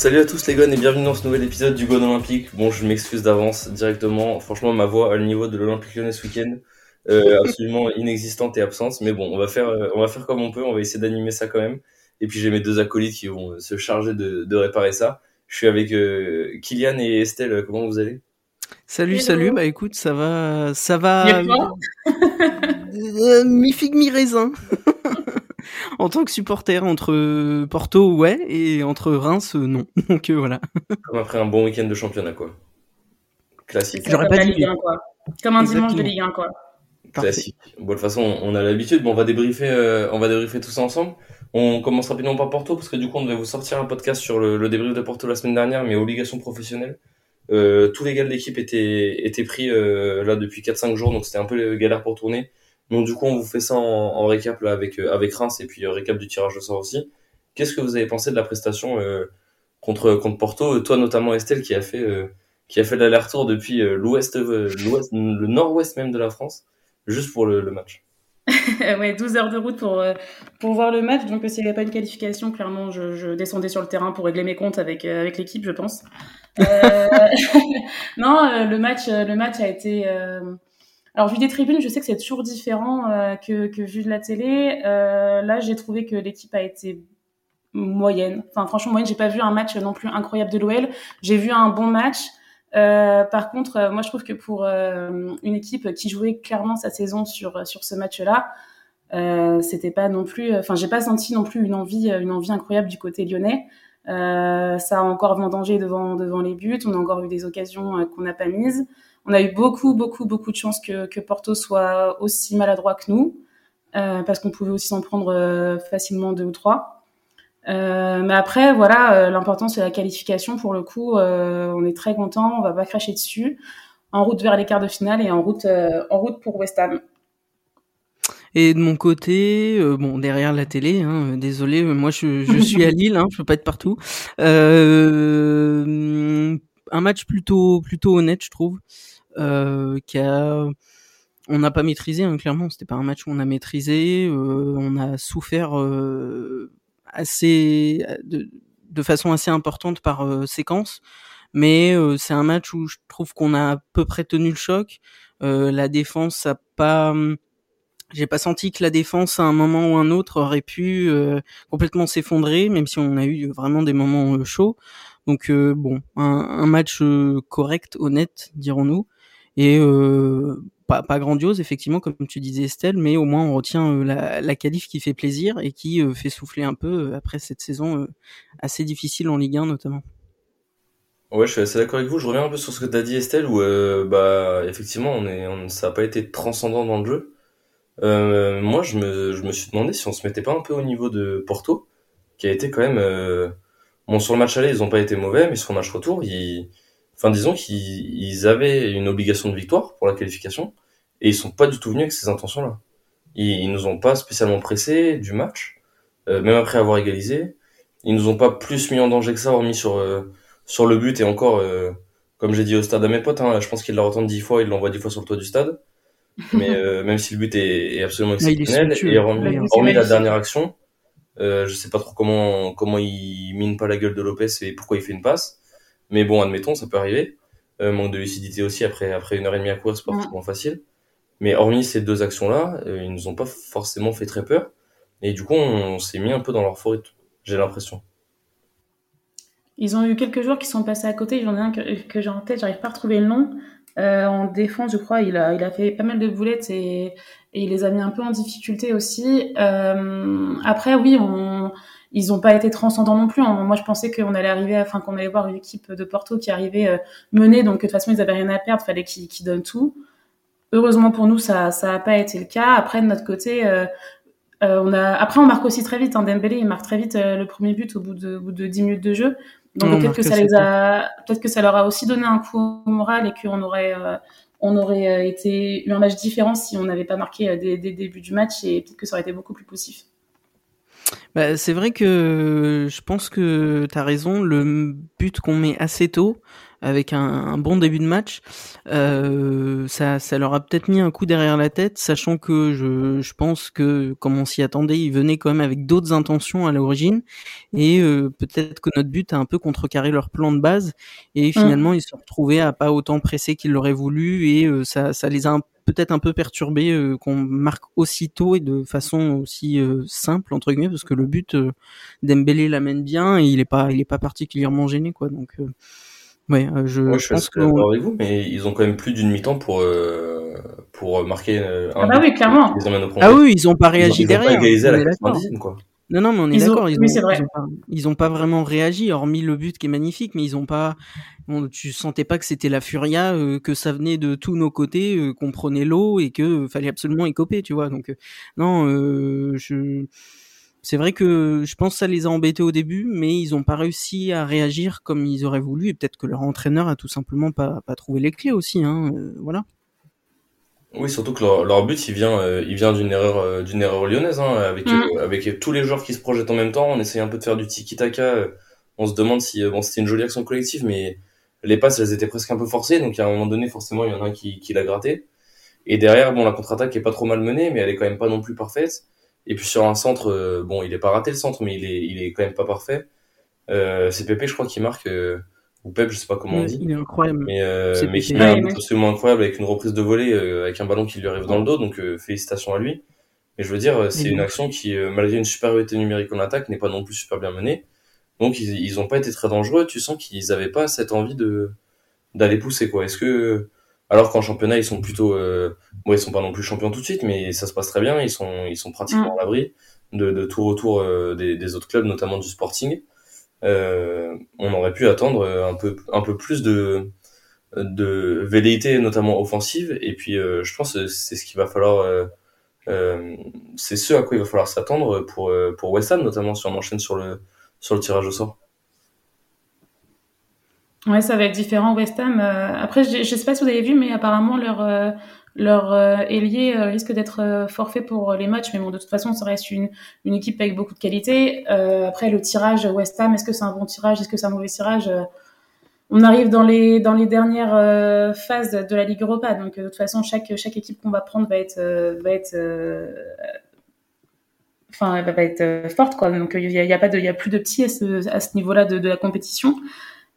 Salut à tous les gars et bienvenue dans ce nouvel épisode du Gone Olympique. Bon, je m'excuse d'avance directement. Franchement, ma voix à le niveau de l'Olympique Lyonnais ce week-end, euh, absolument inexistante et absente. Mais bon, on va faire, euh, on va faire comme on peut. On va essayer d'animer ça quand même. Et puis j'ai mes deux acolytes qui vont se charger de réparer ça. Je suis avec euh, Kylian et Estelle. Comment vous allez? Salut, Hello. salut. Bah écoute, ça va, ça va. Fort Euh, mi figue mi raisin. en tant que supporter entre Porto, ouais, et entre Reims, euh, non. Donc euh, voilà. Comme après un bon week-end de championnat, quoi. Classique. J'aurais comme pas la dit Ligue mieux. 1, quoi. Comme un dimanche de. Ligue 1, quoi. Parfait. Classique. Bon, de toute façon, on a l'habitude. Bon, on va débriefer, euh, on va débriefer tout ça ensemble. On commence rapidement par Porto parce que du coup, on devait vous sortir un podcast sur le, débrief de Porto la semaine dernière, mais obligation professionnelle. Euh, tous les gars de l'équipe étaient, étaient pris euh, là depuis 4-5 jours, donc c'était un peu galère pour tourner. Donc du coup, on vous fait ça en, récap avec euh, avec Reims et puis euh, récap du tirage au sort aussi. Qu'est-ce que vous avez pensé de la prestation euh, contre contre Porto? Toi notamment Estelle qui a fait qui fait l'aller-retour depuis l'ouest, l'ouest, le nord-ouest même de la France, juste pour le match. ouais, 12 heures de route pour, euh, pour voir le match. Donc, euh, s'il n'y avait pas une qualification, clairement, je, descendais sur le terrain pour régler mes comptes avec, euh, avec l'équipe, je pense. Non, le match, le match a été. Alors, vu des tribunes, je sais que c'est toujours différent que, que vu de la télé. Là, j'ai trouvé que l'équipe a été moyenne. Enfin, franchement, moyenne. J'ai pas vu un match non plus incroyable de l'OL. J'ai vu un bon match. Euh, par contre, euh, moi, je trouve que pour euh, une équipe qui jouait clairement sa saison sur sur ce match-là, euh, c'était pas non plus. Enfin, j'ai pas senti non plus une envie une envie incroyable du côté lyonnais. Euh, ça a encore vendangé devant devant les buts. On a encore eu des occasions euh, qu'on n'a pas mises. On a eu beaucoup beaucoup beaucoup de chance que que Porto soit aussi maladroit que nous, euh, parce qu'on pouvait aussi s'en prendre euh, facilement deux ou trois. Euh, mais après, voilà, euh, l'important c'est la qualification. Pour le coup, euh, on est très content, on va pas cracher dessus. En route vers les quarts de finale et en route, euh, en route pour West Ham. Et de mon côté, euh, bon, derrière la télé, hein, euh, désolé, moi je, je suis à Lille, hein, je peux pas être partout. Euh, un match plutôt plutôt honnête, je trouve, euh, qui a on n'a pas maîtrisé, hein, clairement. C'était pas un match où on a maîtrisé. euh, on a souffert euh, assez de, de façon assez importante par euh, séquence, mais euh, c'est un match où je trouve qu'on a à peu près tenu le choc. Euh, la défense a pas hum, j'ai pas senti que la défense à un moment ou un autre aurait pu euh, complètement s'effondrer, même si on a eu vraiment des moments euh, chauds. Donc bon, un, un match correct, honnête, dirons-nous, et euh, pas, grandiose effectivement, comme tu disais Estelle, mais au moins on retient euh, la, qualif qui fait plaisir et qui euh, fait souffler un peu après cette saison assez difficile en Ligue 1 notamment. Ouais, je suis assez d'accord avec vous. Je reviens un peu sur ce que tu as dit, Estelle, où bah effectivement, on est, ça n'a pas été transcendant dans le jeu. Moi, je me, suis demandé si on se mettait pas un peu au niveau de Porto, qui a été quand même. Bon, sur le match aller, ils ont pas été mauvais, mais sur le match retour, ils, enfin, disons qu'ils ils avaient une obligation de victoire pour la qualification, et ils sont pas du tout venus avec ces intentions-là. Ils, ils nous ont pas spécialement pressés du match, euh, même après avoir égalisé. Ils nous ont pas plus mis en danger que ça, hormis sur euh, sur le but et encore, euh, comme j'ai dit au stade à mes potes, hein, je pense qu'ils l'entendent dix fois, ils l'envoient dix fois sur le toit du stade. Mais euh, même si le but est, est absolument est exceptionnel, somptueux. et hormis, la dernière action, euh, je sais pas trop comment comment il mine pas la gueule de Lopez et pourquoi il fait une passe. Mais bon, admettons, ça peut arriver. Euh, manque de lucidité aussi après après une heure et demie à courir, c'est pas Ouais. forcément facile. Mais hormis ces deux actions-là, euh, ils nous ont pas forcément fait très peur. Et du coup, on, s'est mis un peu dans leur rythme, j'ai l'impression. Ils ont eu quelques joueurs qui sont passés à côté. J'en ai un que, que j'ai en tête, j'arrive pas à retrouver le nom. Euh, en défense, je crois, il a, il a fait pas mal de boulettes et, et il les a mis un peu en difficulté aussi. Euh, après, oui, on, ils ont pas été transcendants non plus. hein. Moi, je pensais qu'on allait arriver, enfin, qu'on allait voir une équipe de Porto qui arrivait euh, menée, donc de toute façon, ils avaient rien à perdre, fallait qu'ils donnent tout. Heureusement pour nous, ça, ça a pas été le cas. Après, de notre côté, euh, euh, on a, après, on marque aussi très vite. Hein, Dembélé, il marque très vite euh, le premier but au bout de, au bout de 10 minutes de jeu. Donc On peut-être que ça les a, peut-être que ça leur a aussi donné un coup au moral et qu'on aurait, euh, on aurait été eu un match différent si on n'avait pas marqué dès, dès le début du match et peut-être que ça aurait été beaucoup plus poussif. Bah, c'est vrai que je pense que tu as raison. Le but qu'on met assez tôt, avec un, un bon début de match, euh, ça, ça leur a peut-être mis un coup derrière la tête, sachant que je, je pense que, comme on s'y attendait, ils venaient quand même avec d'autres intentions à l'origine, et euh, peut-être que notre but a un peu contrecarré leur plan de base, et mmh. finalement ils se sont retrouvés à pas autant presser qu'ils l'auraient voulu, et euh, ça, ça les a peut-être un peu perturbé euh, qu'on marque aussitôt et de façon aussi euh, simple entre guillemets parce que le but euh, d'Embélé l'amène bien et il est pas il est pas particulièrement gêné quoi. Donc Ouais, euh, je, Moi, je, suis pense que d'accord avec vous, mais ils ont quand même plus d'une mi-temps pour euh, pour marquer euh, un ah bah oui, clairement. Ah oui, ils ont pas réagi ils ont, derrière. Ils ont pas égalisé à la 90 quoi. Non, non, mais on est d'accord. Ils, ont, ils, ont pas, ils ont pas vraiment réagi, hormis le but qui est magnifique, mais ils ont pas. Bon, tu sentais pas que c'était la furia, euh, que ça venait de tous nos côtés, euh, qu'on prenait l'eau et que fallait absolument écoper, tu vois. Donc non, je c'est vrai que je pense que ça les a embêtés au début, mais ils n'ont pas réussi à réagir comme ils auraient voulu, et peut-être que leur entraîneur a tout simplement pas, pas trouvé les clés aussi, hein, euh, voilà. Oui, surtout que leur, leur but, il vient, euh, il vient d'une erreur, euh, d'une erreur lyonnaise, hein, avec mm. avec tous les joueurs qui se projettent en même temps. On essaye un peu de faire du tiki-taka. on se demande si, bon, c'était une jolie action collective, mais les passes, elles étaient presque un peu forcées. Donc à un moment donné, forcément, il y en a un qui, qui l'a gratté. Et derrière, bon, la contre-attaque est pas trop mal menée, mais elle est quand même pas non plus parfaite. Et puis sur un centre, euh, bon, il est pas raté le centre, mais il est, il est quand même pas parfait. Euh, c'est Pépé, je crois, qui marque, euh, ou Pep, je sais pas comment on dit. Il est incroyable. Mais, euh, mais qui est absolument incroyable avec une reprise de volée, avec un ballon qui lui arrive dans le dos, donc félicitations à lui. Mais je veux dire, c'est une action qui, malgré une supériorité numérique en attaque, n'est pas non plus super bien menée. Donc ils, ils ont pas été très dangereux. Tu sens qu'ils avaient pas cette envie de d'aller pousser quoi. Est-ce que alors qu'en championnat, ils sont plutôt, euh, bon, ils sont pas non plus champions tout de suite, mais ça se passe très bien. Ils sont, ils sont pratiquement mm. à l'abri de, de tout retour euh, des, des, autres clubs, notamment du Sporting. Euh, on aurait pu attendre un peu, un peu plus de, de velléité, notamment offensive. Et puis, euh, je pense que c'est ce qu'il va falloir, euh, c'est ce à quoi il va falloir s'attendre pour, pour West Ham, notamment si on enchaîne sur le, sur le tirage au sort. Ouais, ça va être différent West Ham. Euh, après, je, je sais pas si vous avez vu, mais apparemment leur euh, leur euh, ailier risque d'être forfait pour les matchs. Mais bon, de toute façon, ça reste une une équipe avec beaucoup de qualité. après, le tirage West Ham, est-ce que c'est un bon tirage, est-ce que c'est un mauvais tirage? On arrive dans les dans les dernières phases de la Ligue Europa, donc de toute façon, chaque chaque équipe qu'on va prendre va être va être enfin va être forte quoi donc il y a, y a, pas de il a plus de petits à ce, à ce niveau-là de, de la compétition euh,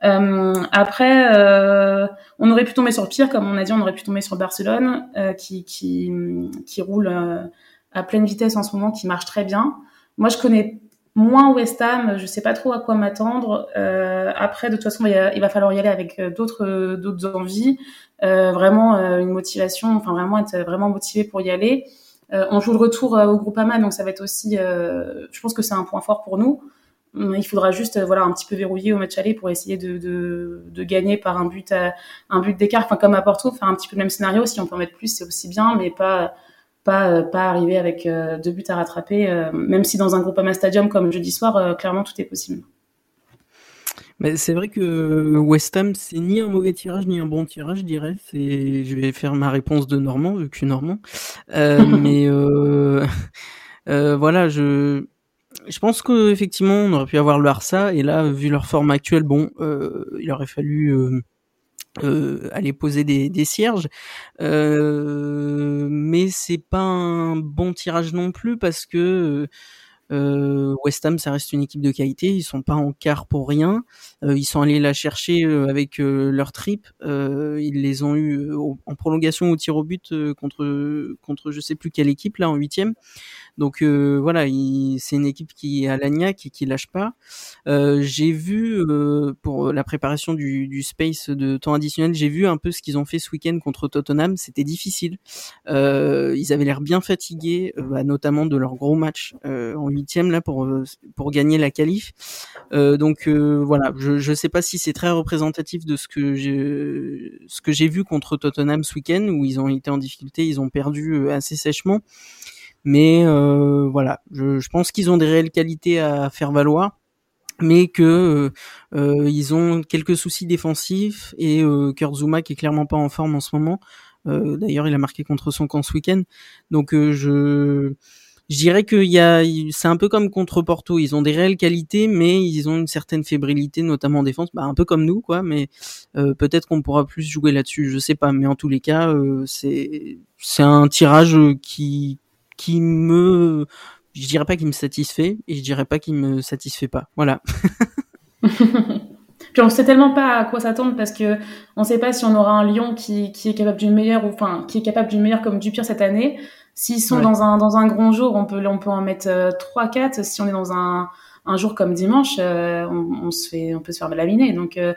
après, euh, on aurait pu tomber sur pire, comme on a dit, on aurait pu tomber sur Barcelone, euh, qui, qui, qui roule à pleine vitesse en ce moment, qui marche très bien. Moi, je connais moins West Ham, je sais pas trop à quoi m'attendre. Euh, après, de toute façon, il va falloir y aller avec d'autres d'autres envies, euh, vraiment une motivation, enfin vraiment être vraiment motivé pour y aller. on joue le retour au Groupama, donc ça va être aussi, je pense que c'est un point fort pour nous. Hum, il faudra juste euh, voilà un petit peu verrouiller au match aller pour essayer de, de, de gagner par un but à, un but d'écart enfin comme à Porto faire un petit peu le même scénario. Si on peut en mettre plus c'est aussi bien mais pas pas euh, pas arriver avec euh, deux buts à rattraper même si dans un groupe Ama Stadium comme jeudi soir clairement tout est possible. Mais c'est vrai que West Ham c'est ni un mauvais tirage ni un bon tirage je dirais. C'est je vais faire ma réponse de Normand vu que je suis Normand. Mais voilà je je pense que effectivement on aurait pu avoir le Harsa et là vu leur forme actuelle bon euh, il aurait fallu euh, euh, aller poser des, des cierges euh, mais c'est pas un bon tirage non plus parce que euh, West Ham, ça reste une équipe de qualité. Ils sont pas en quart pour rien. Euh, ils sont allés la chercher euh, avec euh, leur trip. ils les ont eu en prolongation au tir au but contre contre je sais plus quelle équipe là en huitième. Donc voilà, c'est une équipe qui est à l'agnac et qui lâche pas. j'ai vu pour la préparation du, du, space de temps additionnel, j'ai vu un peu ce qu'ils ont fait ce week-end contre Tottenham. C'était difficile. ils avaient l'air bien fatigués, notamment de leur gros match en huitième là pour pour gagner la qualif. Donc voilà, je je sais pas si c'est très représentatif de ce que j'ai ce que j'ai vu contre Tottenham ce week-end où ils ont été en difficulté, ils ont perdu assez sèchement. Mais voilà, je, je pense qu'ils ont des réelles qualités à faire valoir mais que euh, ils ont quelques soucis défensifs et euh, Kurzuma qui est clairement pas en forme en ce moment. Euh, D'ailleurs, il a marqué contre son camp ce week-end, donc je je dirais que y a, c'est un peu comme contre Porto. Ils ont des réelles qualités, mais ils ont une certaine fébrilité, notamment en défense. Bah, un peu comme nous, quoi. Mais euh, peut-être qu'on pourra plus jouer là-dessus. Je sais pas. Mais en tous les cas, euh, c'est c'est un tirage qui qui me, je dirais pas qu'il me satisfait et je dirais pas qu'il me satisfait pas. Voilà. Puis on sait tellement pas à quoi s'attendre parce que on sait pas si on aura un Lyon qui, qui est capable du meilleur ou enfin qui est capable du meilleur comme du pire cette année S'ils sont dans un dans un grand jour, on peut on peut en mettre euh, trois quatre. Si on est dans un un jour comme dimanche, euh, on, on, se fait on peut se faire laminer. Donc euh,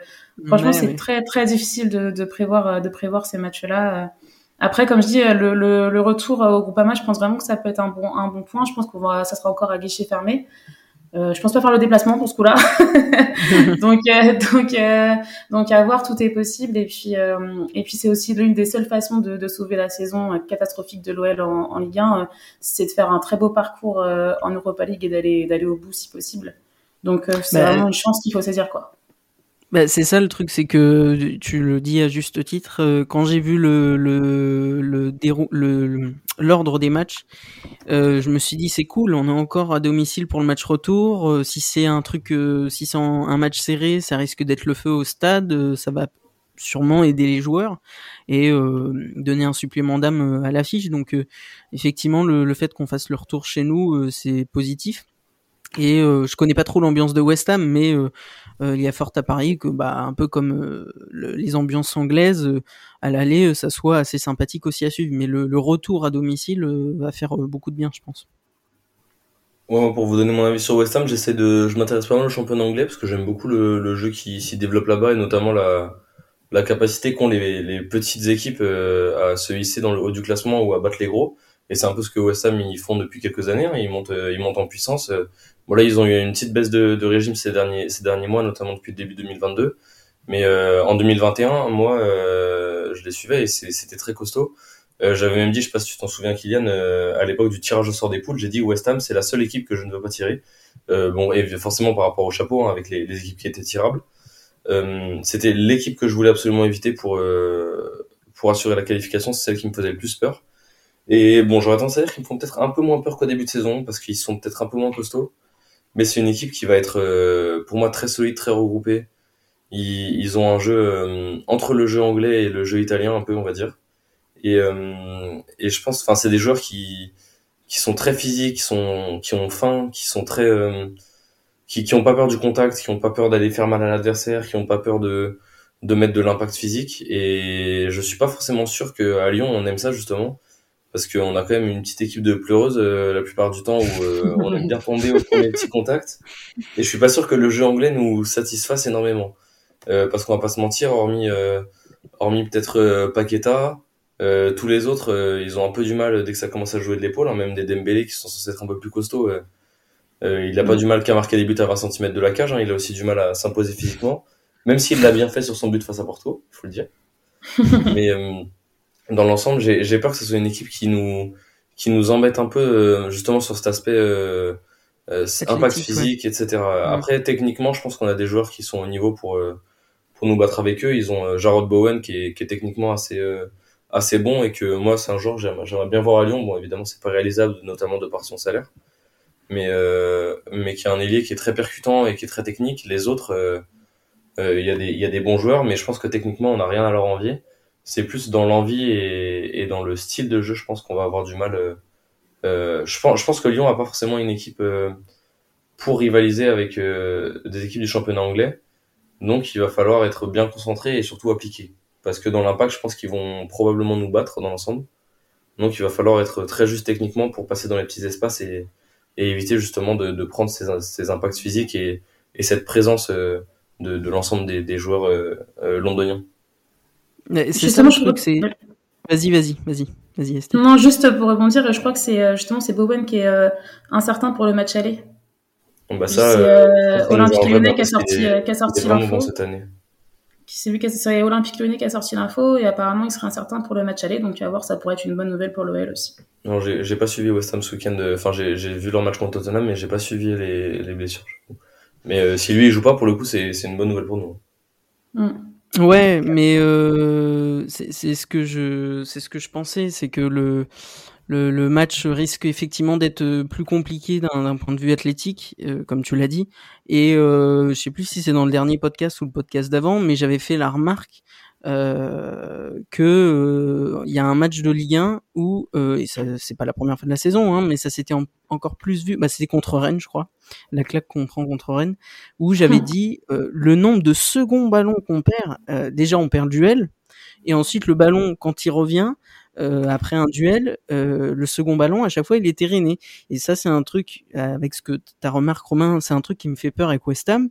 franchement, c'est très très difficile de, de prévoir de prévoir ces matchs-là. Après, comme je dis, le, le, le, retour au Groupama, je pense vraiment que ça peut être un bon un bon point. Je pense qu'on va ça sera encore à guichet fermé. Euh, je pense pas faire le déplacement pour ce coup-là. donc euh, donc euh, donc à voir tout est possible et puis euh, et puis c'est aussi l'une des seules façons de, de, sauver la saison catastrophique de l'OL en, en, Ligue 1, c'est de faire un très beau parcours en Europa League et d'aller d'aller au bout si possible. Donc c'est bah, vraiment une chance qu'il faut saisir quoi. Bah, c'est ça le truc, c'est que tu le dis à juste titre. Euh, quand j'ai vu le le le l'ordre des matchs, euh, je me suis dit c'est cool, on est encore à domicile pour le match retour. Euh, si c'est un truc, si c'est un match serré, ça risque d'être le feu au stade. ça va sûrement aider les joueurs et donner un supplément d'âme à l'affiche. Donc effectivement, le, le fait qu'on fasse le retour chez nous, c'est positif. Et euh, je connais pas trop l'ambiance de West Ham, mais euh, euh, il y a fort à parier que, bah, un peu comme les ambiances anglaises, à l'aller, ça soit assez sympathique aussi à suivre. Mais le, retour à domicile va faire beaucoup de bien, je pense. Ouais, pour vous donner mon avis sur West Ham, j'essaie de, je m'intéresse pas mal au championnat anglais parce que j'aime beaucoup le, jeu qui s'y développe là-bas et notamment la, la capacité qu'ont les, les petites équipes à se hisser dans le haut du classement ou à battre les gros. Et c'est un peu ce que West Ham ils font depuis quelques années. Hein. Ils montent, ils montent en puissance. Bon là, ils ont eu une petite baisse de, de, régime ces derniers, ces derniers mois, notamment depuis le début 2022. Mais euh, en 2021, moi, euh, je les suivais et c'était très costaud. Euh, J'avais même dit, je sais pas si tu t'en souviens, Kylian, euh, à l'époque du tirage au sort des poules, j'ai dit West Ham, c'est la seule équipe que je ne veux pas tirer. Euh, bon, et forcément par rapport au chapeau, hein, avec les, les, équipes qui étaient tirables. c'était l'équipe que je voulais absolument éviter pour pour assurer la qualification, c'est celle qui me faisait le plus peur. Et bon, j'aurais tendance à dire qu'ils me font peut-être un peu moins peur qu'au début de saison, parce qu'ils sont peut-être un peu moins costauds. Mais c'est une équipe qui va être, euh, pour moi, très solide, très regroupée. Ils, ils ont un jeu euh, entre le jeu anglais et le jeu italien, un peu, on va dire. Et, euh, et je pense, enfin, c'est des joueurs qui, qui sont très physiques, qui sont, qui ont faim, qui sont très, qui, qui ont pas peur du contact, qui ont pas peur d'aller faire mal à l'adversaire, qui ont pas peur de, de mettre de l'impact physique. Et je suis pas forcément sûr qu'à Lyon on aime ça justement parce qu'on a quand même une petite équipe de pleureuses euh, la plupart du temps où euh, on aime bien tomber au premier petit contact. Et je suis pas sûr que le jeu anglais nous satisfasse énormément. Euh, parce qu'on va pas se mentir, hormis, hormis peut-être Paqueta, tous les autres, ils ont un peu du mal dès que ça commence à jouer de l'épaule, hein, même des Dembélé qui sont censés être un peu plus costauds. il a pas mm. du mal qu'à marquer des buts à 20 cm de la cage, hein, il a aussi du mal à s'imposer physiquement, même s'il l'a bien fait sur son but face à Porto, il faut le dire. Mais dans l'ensemble, j'ai peur que ce soit une équipe qui nous qui nous embête un peu euh, justement sur cet aspect euh, euh impact physique, etc. Après, techniquement, je pense qu'on a des joueurs qui sont au niveau pour euh, pour nous battre avec eux. Ils ont Jarrod Bowen qui est, qui est techniquement assez assez bon et que moi, c'est un joueur j'aimerais bien voir à Lyon. Bon, évidemment, c'est pas réalisable, notamment de par son salaire, mais mais qui a un ailier qui est très percutant et qui est très technique. Les autres, il y a des il y a des bons joueurs, mais je pense que techniquement, on n'a rien à leur envier c'est plus dans l'envie et, et, dans le style de jeu, je pense qu'on va avoir du mal. Euh, euh, je, pense, que Lyon a pas forcément une équipe euh, pour rivaliser avec des équipes du championnat anglais. Donc il va falloir être bien concentré et surtout appliqué. Parce que dans l'impact, je pense qu'ils vont probablement nous battre dans l'ensemble. Donc il va falloir être très juste techniquement pour passer dans les petits espaces et, éviter justement de, de prendre ces, impacts physiques et, et cette présence de, de l'ensemble des, des, joueurs londoniens. C'est ça, je crois que c'est. Vas-y, vas-y, vas-y. Vas-y, Non, juste pour rebondir, je crois que c'est euh, justement c'est Bowen qui est euh, incertain pour le match aller. Bon, bah ça, c'est euh, Olympique Lyonnais qui a sorti, qui a sorti l'info. Bon cette année. C'est lui qui a, Olympique Lyonnais qui a sorti l'info et apparemment il serait incertain pour le match aller, donc à voir, ça pourrait être une bonne nouvelle pour l'OL aussi. Non, j'ai pas suivi West Ham ce week-end. Enfin, j'ai vu leur match contre Tottenham, mais j'ai pas suivi les, les blessures. Mais si lui il joue pas, pour le coup, c'est une bonne nouvelle pour nous. Mm. Ouais, mais euh, c'est ce que je c'est ce que je pensais, c'est que le le, le match risque effectivement d'être plus compliqué d'un point de vue athlétique, comme tu l'as dit. Et je sais plus si c'est dans le dernier podcast ou le podcast d'avant, mais j'avais fait la remarque euh, que il y a un match de Ligue 1 où euh, et ça c'est pas la première fois de la saison hein, mais ça s'était encore plus vu bah c'était contre Rennes je crois la claque qu'on prend contre Rennes où j'avais hmm. dit le nombre de seconds ballons qu'on perd déjà on perd le duel et ensuite le ballon quand il revient euh, après un duel, euh, le second ballon, à chaque fois, il est terriné. Et ça, c'est un truc, avec ce que ta remarque, Romain, c'est un truc qui me fait peur avec West Ham,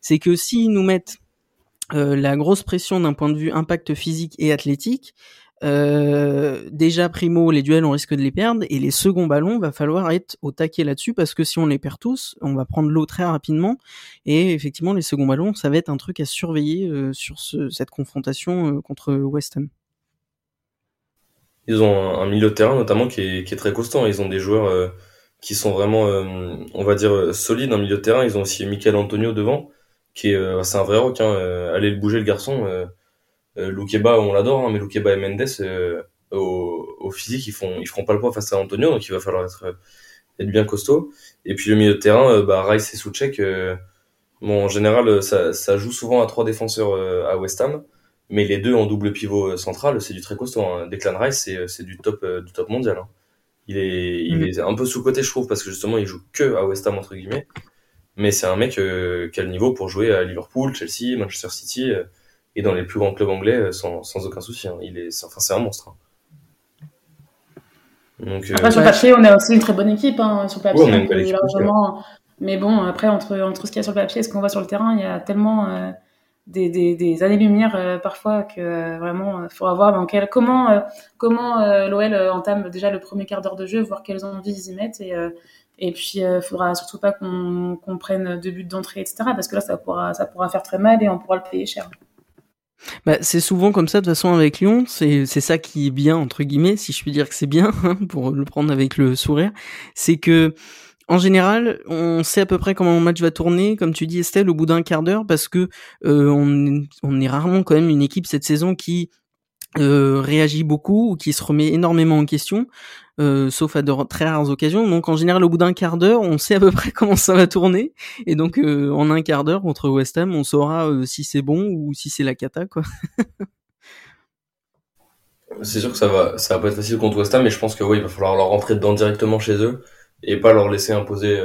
c'est que s'ils nous mettent euh, la grosse pression d'un point de vue impact physique et athlétique, euh, déjà primo les duels on risque de les perdre et les seconds ballons va falloir être au taquet là-dessus parce que si on les perd tous on va prendre l'eau très rapidement et effectivement les seconds ballons ça va être un truc à surveiller euh, sur ce, cette confrontation contre West Ham. Ils ont un, milieu de terrain notamment qui est, qui est très constant. Ils ont des joueurs qui sont vraiment on va dire solides en milieu de terrain. Ils ont aussi Michael Antonio devant qui est, euh, c'est un vrai rock. Hein, euh, allez le bouger le garçon. Euh, Loukeba, on l'adore, hein, mais Loukeba et Mendes, au, au, physique, ils font, ils feront pas le poids face à Antonio, donc il va falloir être, être bien costaud. Et puis le milieu de terrain, bah, Rice et Soucek, bon, en général, ça, ça joue souvent à trois défenseurs à West Ham, mais les deux en double pivot central, c'est du très costaud. Hein. Declan Rice, c'est, c'est du top, du top mondial. Hein. Il est, il mm. est un peu sous côté, je trouve, parce que justement, il joue que à West Ham entre guillemets mais c'est un mec euh, qui a le niveau pour jouer à Liverpool, Chelsea, Manchester City euh, et dans les plus grands clubs anglais euh, sans, sans aucun souci. Hein. Il est, enfin, c'est un monstre. Hein. Donc, après, sur papier, on a aussi une très bonne équipe. Hein. Sur papier, on, largement. Mais bon, après, entre, entre ce qu'il y a sur le papier et ce qu'on voit sur le terrain, il y a tellement des, des, des années-lumière parfois que vraiment, il faudra voir dans quel, comment, comment l'OL entame déjà le premier quart d'heure de jeu, voir quelles envies ils y mettent et et puis, il euh, faudra surtout pas qu'on prenne deux buts d'entrée, etc. Parce que là, ça pourra, ça pourra faire très mal et on pourra le payer cher. Bah, c'est souvent comme ça de toute façon avec Lyon, c'est ça qui est bien entre guillemets, si je puis dire que c'est bien hein, pour le prendre avec le sourire, c'est que en général, on sait à peu près comment le match va tourner, comme tu dis Estelle, au bout d'un quart d'heure, parce que euh, on, on, est rarement quand même une équipe cette saison qui euh, réagit beaucoup ou qui se remet énormément en question. Euh, sauf à de très rares occasions. Donc en général, au bout d'un quart d'heure, on sait à peu près comment ça va tourner. Et donc euh, en un quart d'heure contre West Ham, on saura si c'est bon ou si c'est la cata, quoi. c'est sûr que ça va, ça va pas être facile contre West Ham, mais je pense que oui, il va falloir leur rentrer dedans directement chez eux et pas leur laisser imposer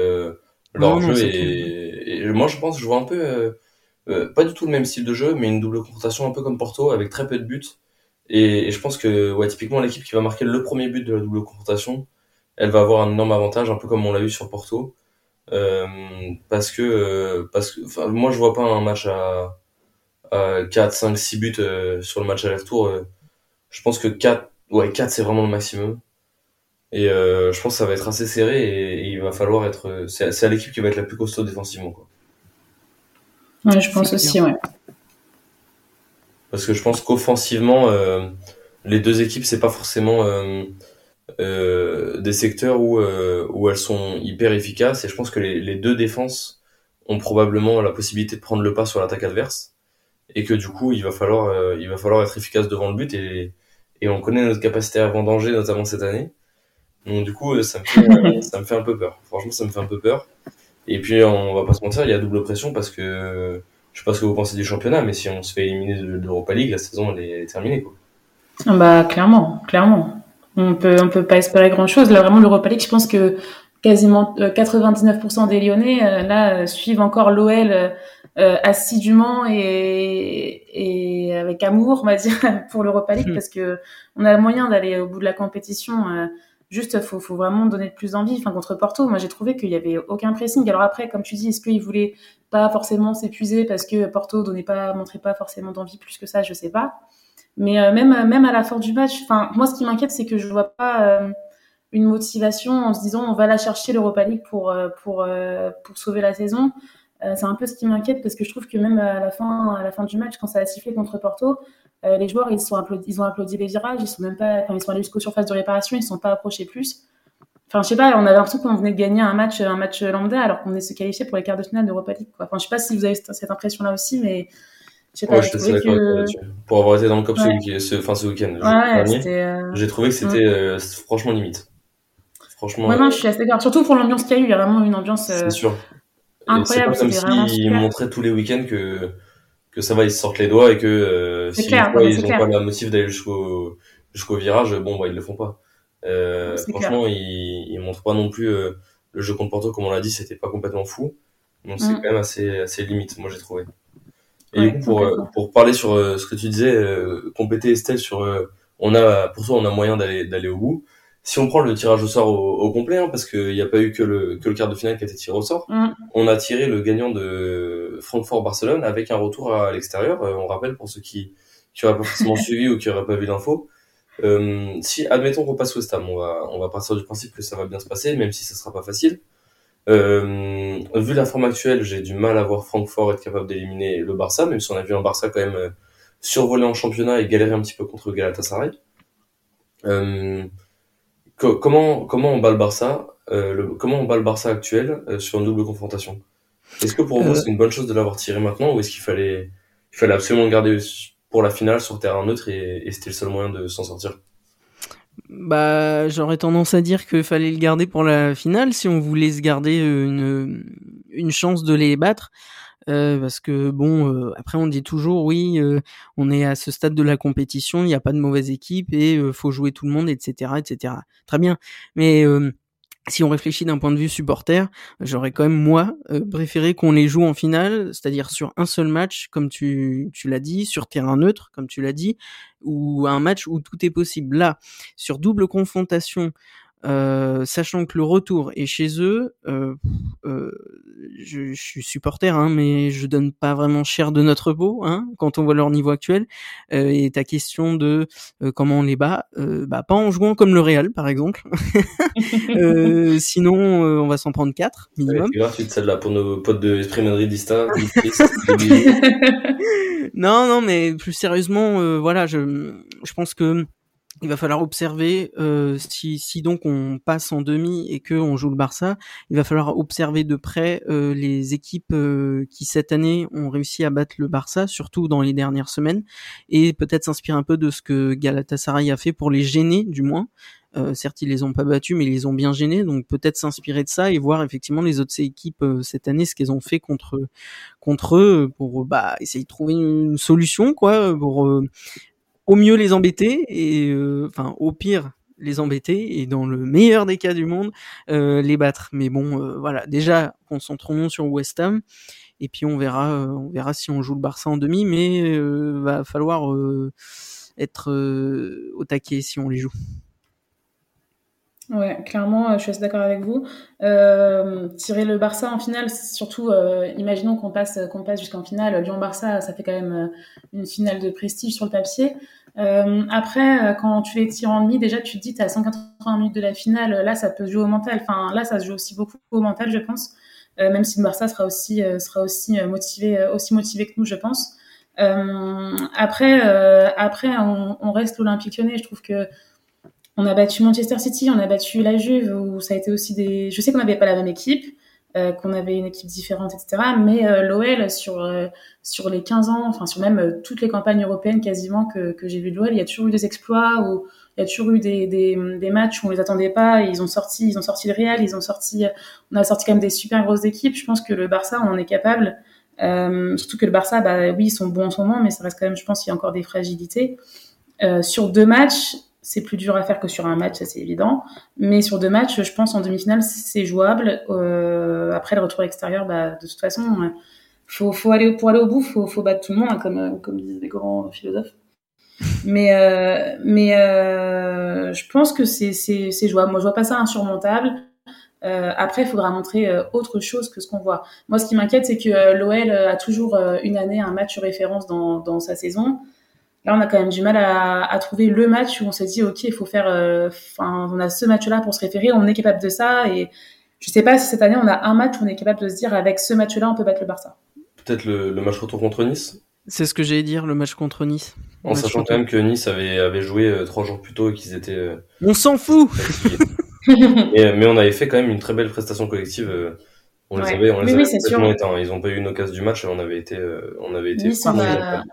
leur jeu. et, moi, je pense que je vois un peu, pas du tout le même style de jeu, mais une double confrontation un peu comme Porto avec très peu de buts et, je pense que ouais, typiquement l'équipe qui va marquer le premier but de la double confrontation, elle va avoir un énorme avantage, un peu comme on l'a eu sur Porto. Euh, parce que, euh, parce que enfin, moi je vois pas un match à, à 4, 5, 6 buts euh, sur le match aller-retour. Euh. je pense que 4, ouais, 4 c'est vraiment le maximum. Et je pense que ça va être assez serré et, il va falloir être. C'est à l'équipe qui va être la plus costaud défensivement. Quoi. Ouais, je pense aussi, ouais parce que je pense qu'offensivement, euh, les deux équipes, c'est pas forcément euh, euh, des secteurs où, où elles sont hyper efficaces. Et je pense que les, les, deux défenses ont probablement la possibilité de prendre le pas sur l'attaque adverse. Et que du coup, il va falloir, il va falloir être efficace devant le but. Et, et on connaît notre capacité à vendanger, notamment cette année. Donc du coup, ça me, fait, ça me fait un peu peur. Franchement, ça me fait un peu peur. Et puis, on va pas se mentir, il y a double pression parce que je sais pas ce que vous pensez du championnat, mais si on se fait éliminer de l'Europa League, la saison elle est terminée. Quoi. Ah bah clairement, clairement. On peut on peut pas espérer grand chose. Là vraiment l'Europa League, je pense que quasiment 99% euh, des Lyonnais euh, là euh, suivent encore l'OL assidûment et, et avec amour, on va dire, pour l'Europa League, hmm. parce que on a le moyen d'aller au bout de la compétition. Juste, faut, faut vraiment donner plus d'envie. Enfin, contre Porto, moi, j'ai trouvé qu'il y avait aucun pressing. Alors après, comme tu dis, est-ce qu'ils voulaient pas forcément s'épuiser parce que Porto donnait pas, montrait pas forcément d'envie plus que ça, je sais pas. Mais euh, même, même à la fin du match, enfin, moi, ce qui m'inquiète, c'est que je vois pas euh, une motivation en se disant on va la chercher l'Europa League pour, euh, pour, pour sauver la saison. c'est un peu ce qui m'inquiète parce que je trouve que même à la fin, à la fin du match, quand ça a sifflé contre Porto, euh, les joueurs, ils, sont applaudi, ils ont applaudi les virages, ils sont même pas, quand ils sont allés jusqu'aux surfaces de réparation, ils sont pas approchés plus. Enfin, je sais pas, on avait l'impression qu'on venait de gagner un match, un match lambda, alors qu'on est se qualifier pour les quarts de finale d'Europa League. Quoi. Enfin, je sais pas si vous avez cette impression-là aussi, mais je sais pas. Ouais, je que... Pour avoir été dans le COP ce, ce, fin, ce week-end, ouais, euh, j'ai trouvé que c'était euh, franchement limite. Franchement. Ouais, non, je suis assez d'accord. Surtout pour l'ambiance qu'il y a eu, il y a vraiment une ambiance C'est sûr. incroyable. C'est pas comme s'ils montraient tous les week-ends que, que ça va, ils se sortent les doigts et que euh, si clair, une fois, non, ils c'est ont clair. pas la motive d'aller jusqu'au jusqu'au virage, bon, bah, ils le font pas. Euh, franchement, ils, ils montrent pas non plus euh, le jeu contre Porto, comme on l'a dit, c'était pas complètement fou. Donc c'est Mm. quand même assez, assez limite, moi j'ai trouvé. Et Ouais, du coup, pour, euh, pour parler sur euh, ce que tu disais, euh, compléter Estelle sur, euh, on a, pour toi, on a moyen d'aller d'aller au bout. Si on prend le tirage au sort au, au complet, hein, parce qu'il n'y a pas eu que le, que le quart de finale qui a été tiré au sort, Mm. on a tiré le gagnant de Francfort-Barcelone avec un retour à l'extérieur. Euh, on rappelle pour ceux qui qui n'auraient pas forcément suivi ou qui n'auraient pas vu l'info. Euh, si admettons qu'on passe West Ham, on va on va partir du principe que ça va bien se passer, même si ça sera pas facile. Euh, vu la forme actuelle, j'ai du mal à voir Francfort être capable d'éliminer le Barça, même si on a vu un Barça quand même euh, survoler en championnat et galérer un petit peu contre Galatasaray. Euh, comment comment on bat le Barça euh, le- Comment on bat le Barça actuel euh, sur une double confrontation? Est-ce que pour vous Euh. c'est une bonne chose de l'avoir tiré maintenant ou est-ce qu'il fallait il fallait absolument le garder pour la finale sur terrain neutre et, et c'était le seul moyen de s'en sortir? Bah, j'aurais tendance à dire qu'il fallait le garder pour la finale si on voulait se garder une, une chance de les battre. Euh, parce que bon, euh, après on dit toujours oui, euh, on est à ce stade de la compétition, il n'y a pas de mauvaise équipe et euh, faut jouer tout le monde, etc., etc. Très bien, mais euh, si on réfléchit d'un point de vue supporter, j'aurais quand même moi euh, préféré qu'on les joue en finale, c'est-à-dire sur un seul match, comme tu, tu l'as dit, sur terrain neutre, comme tu l'as dit, ou un match où tout est possible. Là, sur double confrontation, euh, sachant que le retour est chez eux, euh, euh, je, je suis supporter, hein, mais je donne pas vraiment cher de notre peau hein, quand on voit leur niveau actuel. Euh, et ta question de euh, comment on les bat, euh, bah pas en jouant comme le Real par exemple. Euh, sinon, euh, on va s'en prendre quatre minimum. C'est gratuite celle-là pour nos potes de Esprit Madridista. non, non, mais plus sérieusement, euh, voilà, je, je pense que il va falloir observer euh, si, donc on passe en demi et que on joue le Barça, il va falloir observer de près euh, les équipes euh, qui cette année ont réussi à battre le Barça, surtout dans les dernières semaines, et peut-être s'inspirer un peu de ce que Galatasaray a fait pour les gêner, du moins. Certes, ils les ont pas battus, mais ils les ont bien gênés, donc peut-être s'inspirer de ça et voir effectivement les autres équipes cette année ce qu'elles ont fait contre contre eux pour bah essayer de trouver une, solution quoi pour au mieux les embêter et euh, enfin au pire les embêter et dans le meilleur des cas du monde euh, les battre. Mais bon, euh, voilà, déjà concentrons-nous sur West Ham et puis on verra, on verra si on joue le Barça en demi, mais va falloir être au taquet si on les joue. Ouais, clairement, euh, je suis assez d'accord avec vous. Euh, tirer le Barça en finale, surtout, euh, imaginons qu'on passe, qu'on passe jusqu'en finale. Lyon-Barça, ça fait quand même euh, une finale de prestige sur le papier. Euh, après, euh, quand tu les tires en demi, déjà, tu te dis, t'as 180 minutes de la finale. Là, ça peut se jouer au mental. Enfin, là, ça se joue aussi beaucoup au mental, je pense. Euh, même si le Barça sera aussi, euh, sera aussi euh, motivé, euh, aussi motivé que nous, je pense. Euh, après, euh, après, on, on reste l'Olympique Lyonnais. Je trouve que on a battu Manchester City, on a battu la Juve, où ça a été aussi des. Je sais qu'on n'avait pas la même équipe, euh, qu'on avait une équipe différente, etc. Mais euh, l'OL sur euh, sur les 15 ans, enfin sur même toutes les campagnes européennes quasiment que, j'ai vu de l'OL, il y a toujours eu des exploits ou il y a toujours eu des, des, matchs où on les attendait pas. Et ils ont sorti, ils ont sorti le Real, ils ont sorti, on a sorti quand même des super grosses équipes. Je pense que le Barça, on en est capable. Surtout que le Barça, bah oui, ils sont bons en ce moment, mais ça reste quand même, je pense, qu'il y a encore des fragilités. Sur deux matchs, c'est plus dur à faire que sur un match, ça c'est évident. Mais sur deux matchs, je pense en demi-finale, c'est jouable. Euh, après le retour extérieur, bah, de toute façon, euh, faut, faut aller pour aller au bout, faut, faut battre tout le monde, hein, comme euh, comme disent les grands philosophes. Mais euh, mais euh, je pense que c'est jouable. Moi, je vois pas ça insurmontable. Euh, après, il faudra montrer autre chose que ce qu'on voit. Moi, ce qui m'inquiète, c'est que l'OL a toujours une année un match référence dans dans sa saison. Là, on a quand même du mal à, à trouver le match où on s'est dit, OK, il faut faire, enfin, on a ce match-là pour se référer, on est capable de ça. Et je sais pas si cette année, on a un match où on est capable de se dire, avec ce match-là, on peut battre le Barça. Peut-être le, le, match retour contre Nice C'est ce que j'allais dire, le match contre Nice. En sachant quand même que Nice avait, avait joué euh, trois jours plus tôt et qu'ils étaient. Euh, on s'en fout mais, mais, on avait fait quand même une très belle prestation collective. Euh, on les avait, on les oui, avait oui, complètement éteints. Ils ont pas eu une occasion du match et on avait été, euh, on avait été. Nice, on a...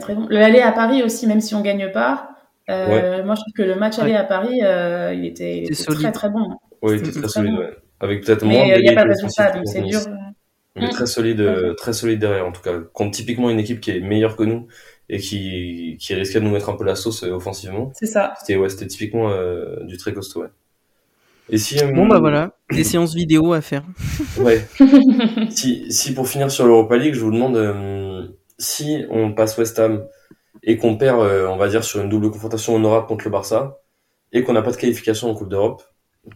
Très bon. Le aller à Paris aussi, même si on gagne pas. Euh, Ouais. Moi, je trouve que le match aller à Paris, euh, il était, il était solide. très très bon. Oui, qui est très solide, ouais. Avec peut-être Mais moins il n'y a pas de de résultat, donc c'est dur. Mais Mm. très solide, euh, très solide derrière, en tout cas. Contre typiquement une équipe qui est meilleure que nous et qui, qui risquait de nous mettre un peu la sauce euh, offensivement. C'est ça. C'était, ouais, c'était typiquement euh, du très costaud, ouais. Et si, euh, Bon bah voilà, des séances vidéo à faire. Ouais. si, si pour finir sur l'Europa League, je vous demande euh, si on passe West Ham et qu'on perd, euh, on va dire, sur une double confrontation honorable contre le Barça et qu'on n'a pas de qualification en Coupe d'Europe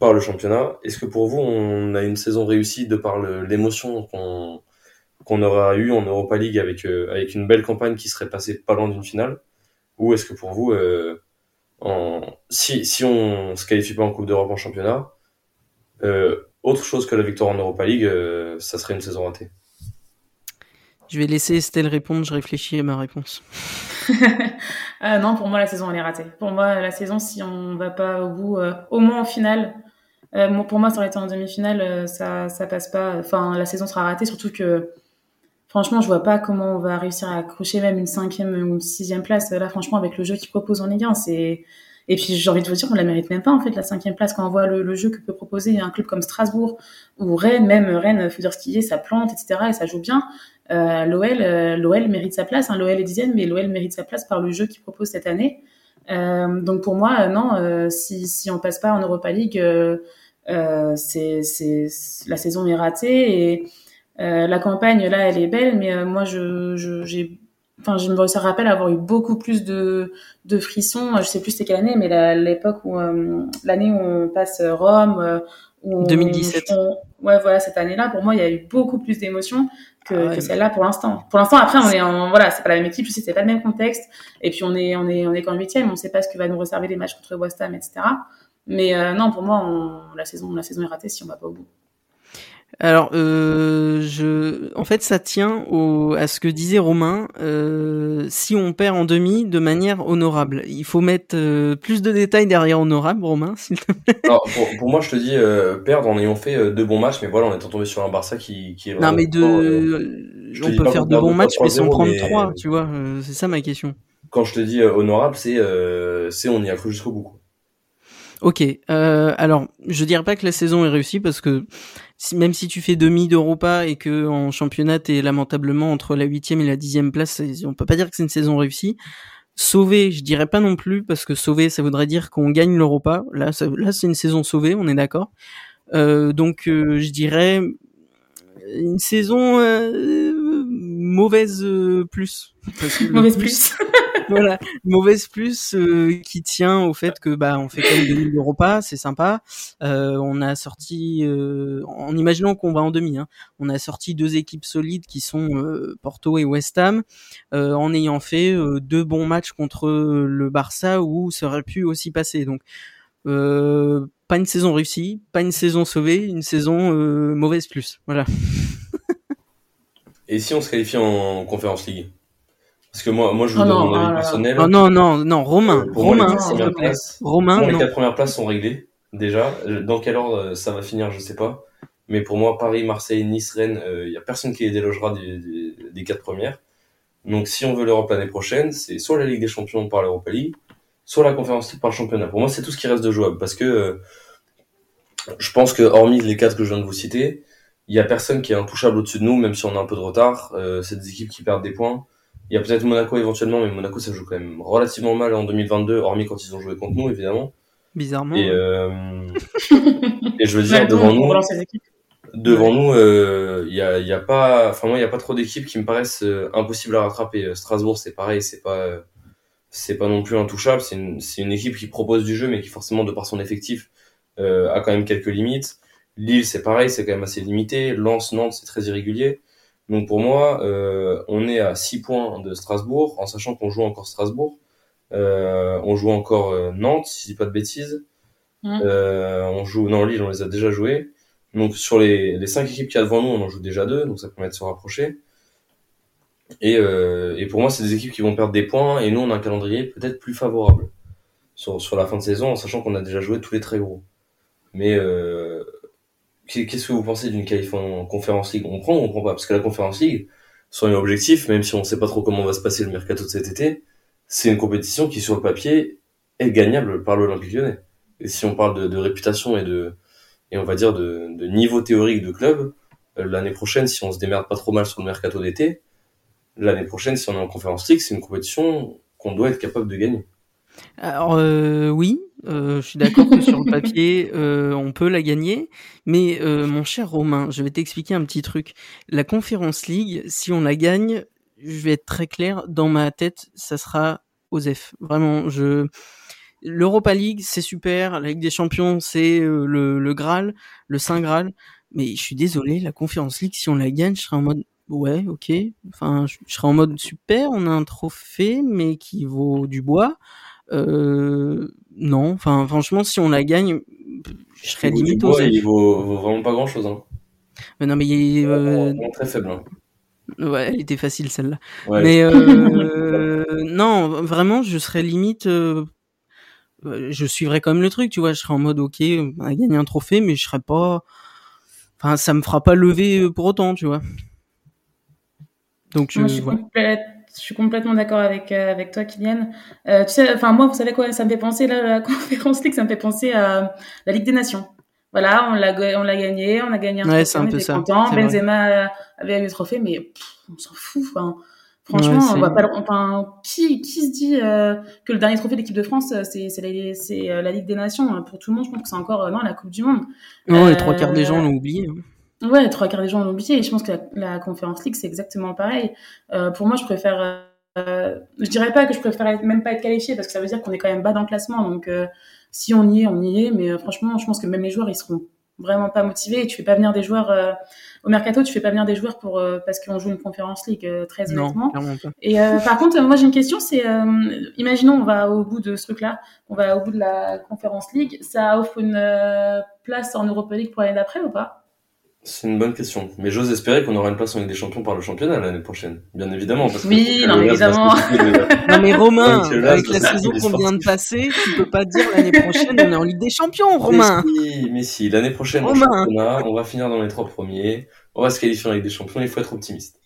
par le championnat, est-ce que pour vous on a une saison réussie de par l'émotion qu'on aura eu en Europa League avec euh, avec une belle campagne qui serait passée pas loin d'une finale? Ou est-ce que pour vous euh, si si on se qualifie pas en Coupe d'Europe en championnat autre chose que la victoire en Europa League, ça serait une saison ratée? Je vais laisser Estelle répondre, je réfléchis à ma réponse. Ah non, pour moi, la saison, elle est ratée. Pour moi, la saison, si on va pas au bout, euh, au moins en finale, euh, pour moi, ça aurait été en demi-finale, euh, ça, ça passe pas. Enfin, la saison sera ratée, surtout que, franchement, je vois pas comment on va réussir à accrocher même une cinquième ou une sixième place. Là, franchement, avec le jeu qu'ils proposent en Ligue 1, c'est... Et puis, j'ai envie de vous dire, on la mérite même pas, en fait, la cinquième place, quand on voit le, le jeu que peut proposer un club comme Strasbourg, ou Rennes, même Rennes, faut dire ce qu'il est, ça plante, etc., et ça joue bien. Euh, l'OL, euh, l'OL mérite sa place. Hein, L'OL est dixième, mais l'OL mérite sa place par le jeu qu'il propose cette année. Euh, donc pour moi, euh, non, euh, si, si on passe pas en Europa League, c'est, c'est, la saison est ratée et euh, la campagne là, elle est belle, mais euh, moi, je, je, j'ai, enfin, je me ça rappelle avoir eu beaucoup plus de, de frissons. Je sais plus c'était quelle année, mais l'époque où euh, l'année où on passe Rome, où on- 2017. on- ouais, voilà, cette année-là, pour moi, il y a eu beaucoup plus d'émotions que, Ah ouais, que celle-là pour l'instant. Pour l'instant, après, on est en, voilà, c'est pas la même équipe, je sais, c'est pas le même contexte. Et puis, on est, on est, on est qu'en huitième, on sait pas ce que va nous réserver les matchs contre West Ham, etc. Mais, euh, non, pour moi, on, la saison, la saison est ratée si on va pas au bout. Alors, euh, je, en fait, ça tient au, à ce que disait Romain. Euh, si on perd en demi de manière honorable, il faut mettre euh, plus de détails derrière honorable, Romain. s'il te plaît. Alors, pour, pour moi, je te dis euh, perdre en ayant fait euh, deux bons matchs, mais voilà, on est tombé sur un Barça qui, qui est Non, mais de, je on peut faire qu'on de perd bons deux, matchs, mais sans 3-0, prendre mais- trois, tu vois. euh, c'est ça ma question. Quand je te dis honorable, c'est euh, c'est on y a cru jusqu'au bout. quoi. Ok. Euh, alors, je dirais pas que la saison est réussie parce que si- même si tu fais demi d'Europa et que en championnat t'es lamentablement entre la huitième et la dixième place, on peut pas dire que c'est une saison réussie. Sauver, je dirais pas non plus parce que sauver, ça voudrait dire qu'on gagne l'Europa. Là, ça- là, c'est une saison sauvée, on est d'accord. Euh, donc, euh, je dirais une saison euh, mauvaise euh, plus. Parce que le Mauvaise plus. voilà, mauvaise plus euh, qui tient au fait que bah on fait quand même demi d'Europa, c'est sympa. Euh, on a sorti, euh, en imaginant qu'on va en demi, hein, on a sorti deux équipes solides qui sont euh, Porto et West Ham, en ayant fait deux bons matchs contre le Barça où ça aurait pu aussi passer. Donc pas une saison réussie, pas une saison sauvée, une saison euh, mauvaise plus. Voilà. Et si on se qualifie en Conférence League? Parce que moi, moi je vous Oh donne non, mon avis là. personnel. Oh non non non, Romain, Euh, pour moi, les Romain, quatre s'il te premières plaît. places- Romain, Pour moi, les quatre premières places sont réglées, déjà. Euh, Dans quel ordre euh, ça va finir, je sais pas. Mais pour moi, Paris, Marseille, Nice, Rennes, il y a personne qui les délogera des, des, des quatre premières. Donc si on veut l'Europe l'année prochaine, c'est soit la Ligue des Champions par l'Europa League, soit la Conférence League par le championnat. Pour moi, c'est tout ce qui reste de jouable. Parce que euh, je pense que, hormis les quatre que je viens de vous citer, il y a personne qui est intouchable au-dessus de nous, même si on a un peu de retard. Euh, c'est des équipes qui perdent des points. Il y a peut-être Monaco éventuellement, mais Monaco ça joue quand même relativement mal en 2022, hormis quand ils ont joué contre nous, évidemment. Bizarrement. Et, ouais. euh, et je veux dire, devant nous, nous, devant nous, euh, il y a, il y a pas, enfin moi, il y a pas trop d'équipes qui me paraissent euh, impossibles à rattraper. Euh, Strasbourg, c'est pareil, c'est pas, euh, c'est pas non plus intouchable. C'est une, c'est une équipe qui propose du jeu, mais qui forcément, de par son effectif, euh, a quand même quelques limites. Lille, c'est pareil, c'est quand même assez limité. Lens, Nantes, c'est très irrégulier. Donc pour moi, euh, on est à 6 points de Strasbourg, en sachant qu'on joue encore Strasbourg. Euh, on joue encore euh, Nantes, si je dis pas de bêtises. Euh, on joue non Lille, on les a déjà joués. Donc sur les, les cinq équipes qu'il y a devant nous, on en joue déjà deux, donc ça permet de se rapprocher. Et, euh, et pour moi, c'est des équipes qui vont perdre des points, et nous, on a un calendrier peut-être plus favorable sur, sur la fin de saison, en sachant qu'on a déjà joué tous les très gros. Mais euh, qu'est-ce que vous pensez d'une qualif en Conférence League? On prend ou on prend pas? Parce que la Conférence League, soyons objectifs, même si on sait pas trop comment va se passer le mercato de cet été, c'est une compétition qui, sur le papier, est gagnable par l'Olympique lyonnais. Et si on parle de, réputation et de, et on va dire de, niveau théorique de club, euh, l'année prochaine, si on se démerde pas trop mal sur le mercato d'été, l'année prochaine, si on est en conférence league, c'est une compétition qu'on doit être capable de gagner. Alors euh, oui, euh, je suis d'accord que sur le papier, euh, on peut la gagner, mais euh, mon cher Romain, je vais t'expliquer un petit truc. La Conférence League, si on la gagne, je vais être très clair, dans ma tête, ça sera OSEF. Vraiment, je l'Europa League, c'est super, la Ligue des Champions, c'est euh, le, le Graal, le Saint Graal, mais je suis désolé, la Conférence League, si on la gagne, je serai en mode ouais, ok. Enfin, je, je serai en mode super, on a un trophée, mais qui vaut du bois. Euh, non, enfin, franchement, si on la gagne, je serais limite OSEF. Il vaut, vaut vraiment pas grand chose. Hein. Mais non, mais il est, euh, Vraiment très faible. Hein. ouais, elle était facile celle-là. Ouais. Mais euh, non, vraiment, je serais limite. euh, euh, je suivrais quand même le truc, tu vois. Je serais en mode, ok, on a gagné un trophée, mais je serais pas. Enfin, ça me fera pas lever euh, pour autant, tu vois. Donc, je, Moi, je, suis voilà. complète- je suis complètement d'accord avec, euh, avec toi, Kylian. Euh, tu sais, enfin, moi, vous savez quoi, ça me fait penser, là, la conférence League, ça me fait penser à la Ligue des Nations. Voilà, on l'a, on l'a gagné, on a gagné un Ouais, trophée, on peu était ça, content. c'est vrai. Benzema avait eu le trophée, mais pff, on s'en fout. Enfin, franchement, Ouais, on va pas, enfin, qui, qui se dit euh, que le dernier trophée de l'équipe de France, c'est, c'est, la, c'est la Ligue des Nations Pour tout le monde, je pense que c'est encore non, la Coupe du Monde. Non, les trois quarts des gens l'ont oublié. hein. Ouais, trois quarts des gens l'ont oublié. Et je pense que la, la Conference League, c'est exactement pareil. Euh, pour moi, je préfère. Euh, je dirais pas que je préfère être- même pas être qualifié parce que ça veut dire qu'on est quand même bas dans le classement. Donc, euh, si on y est, on y est. Mais euh, franchement, je pense que même les joueurs, ils seront vraiment pas motivés. Et tu fais pas venir des joueurs euh, au mercato, tu fais pas venir des joueurs pour euh, parce qu'on joue une Conference League euh, très honnêtement. clairement pas. Et euh, par contre, moi j'ai une question, c'est euh, imaginons on va au bout de ce truc-là, on va au bout de la Conference League, ça offre une euh, place en Europa League pour l'année d'après ou pas? C'est une bonne question. Mais j'ose espérer qu'on aura une place en Ligue des Champions par le championnat l'année prochaine. Bien évidemment. Parce que Oui, le non, mais évidemment. Non mais Romain, avec la saison qu'on vient de passer, tu peux pas dire l'année prochaine on est en Ligue des Champions, Romain. Mais si, mais si. L'année prochaine, championnat, on va finir dans les trois premiers. On va se qualifier en Ligue des Champions. Il faut être optimiste.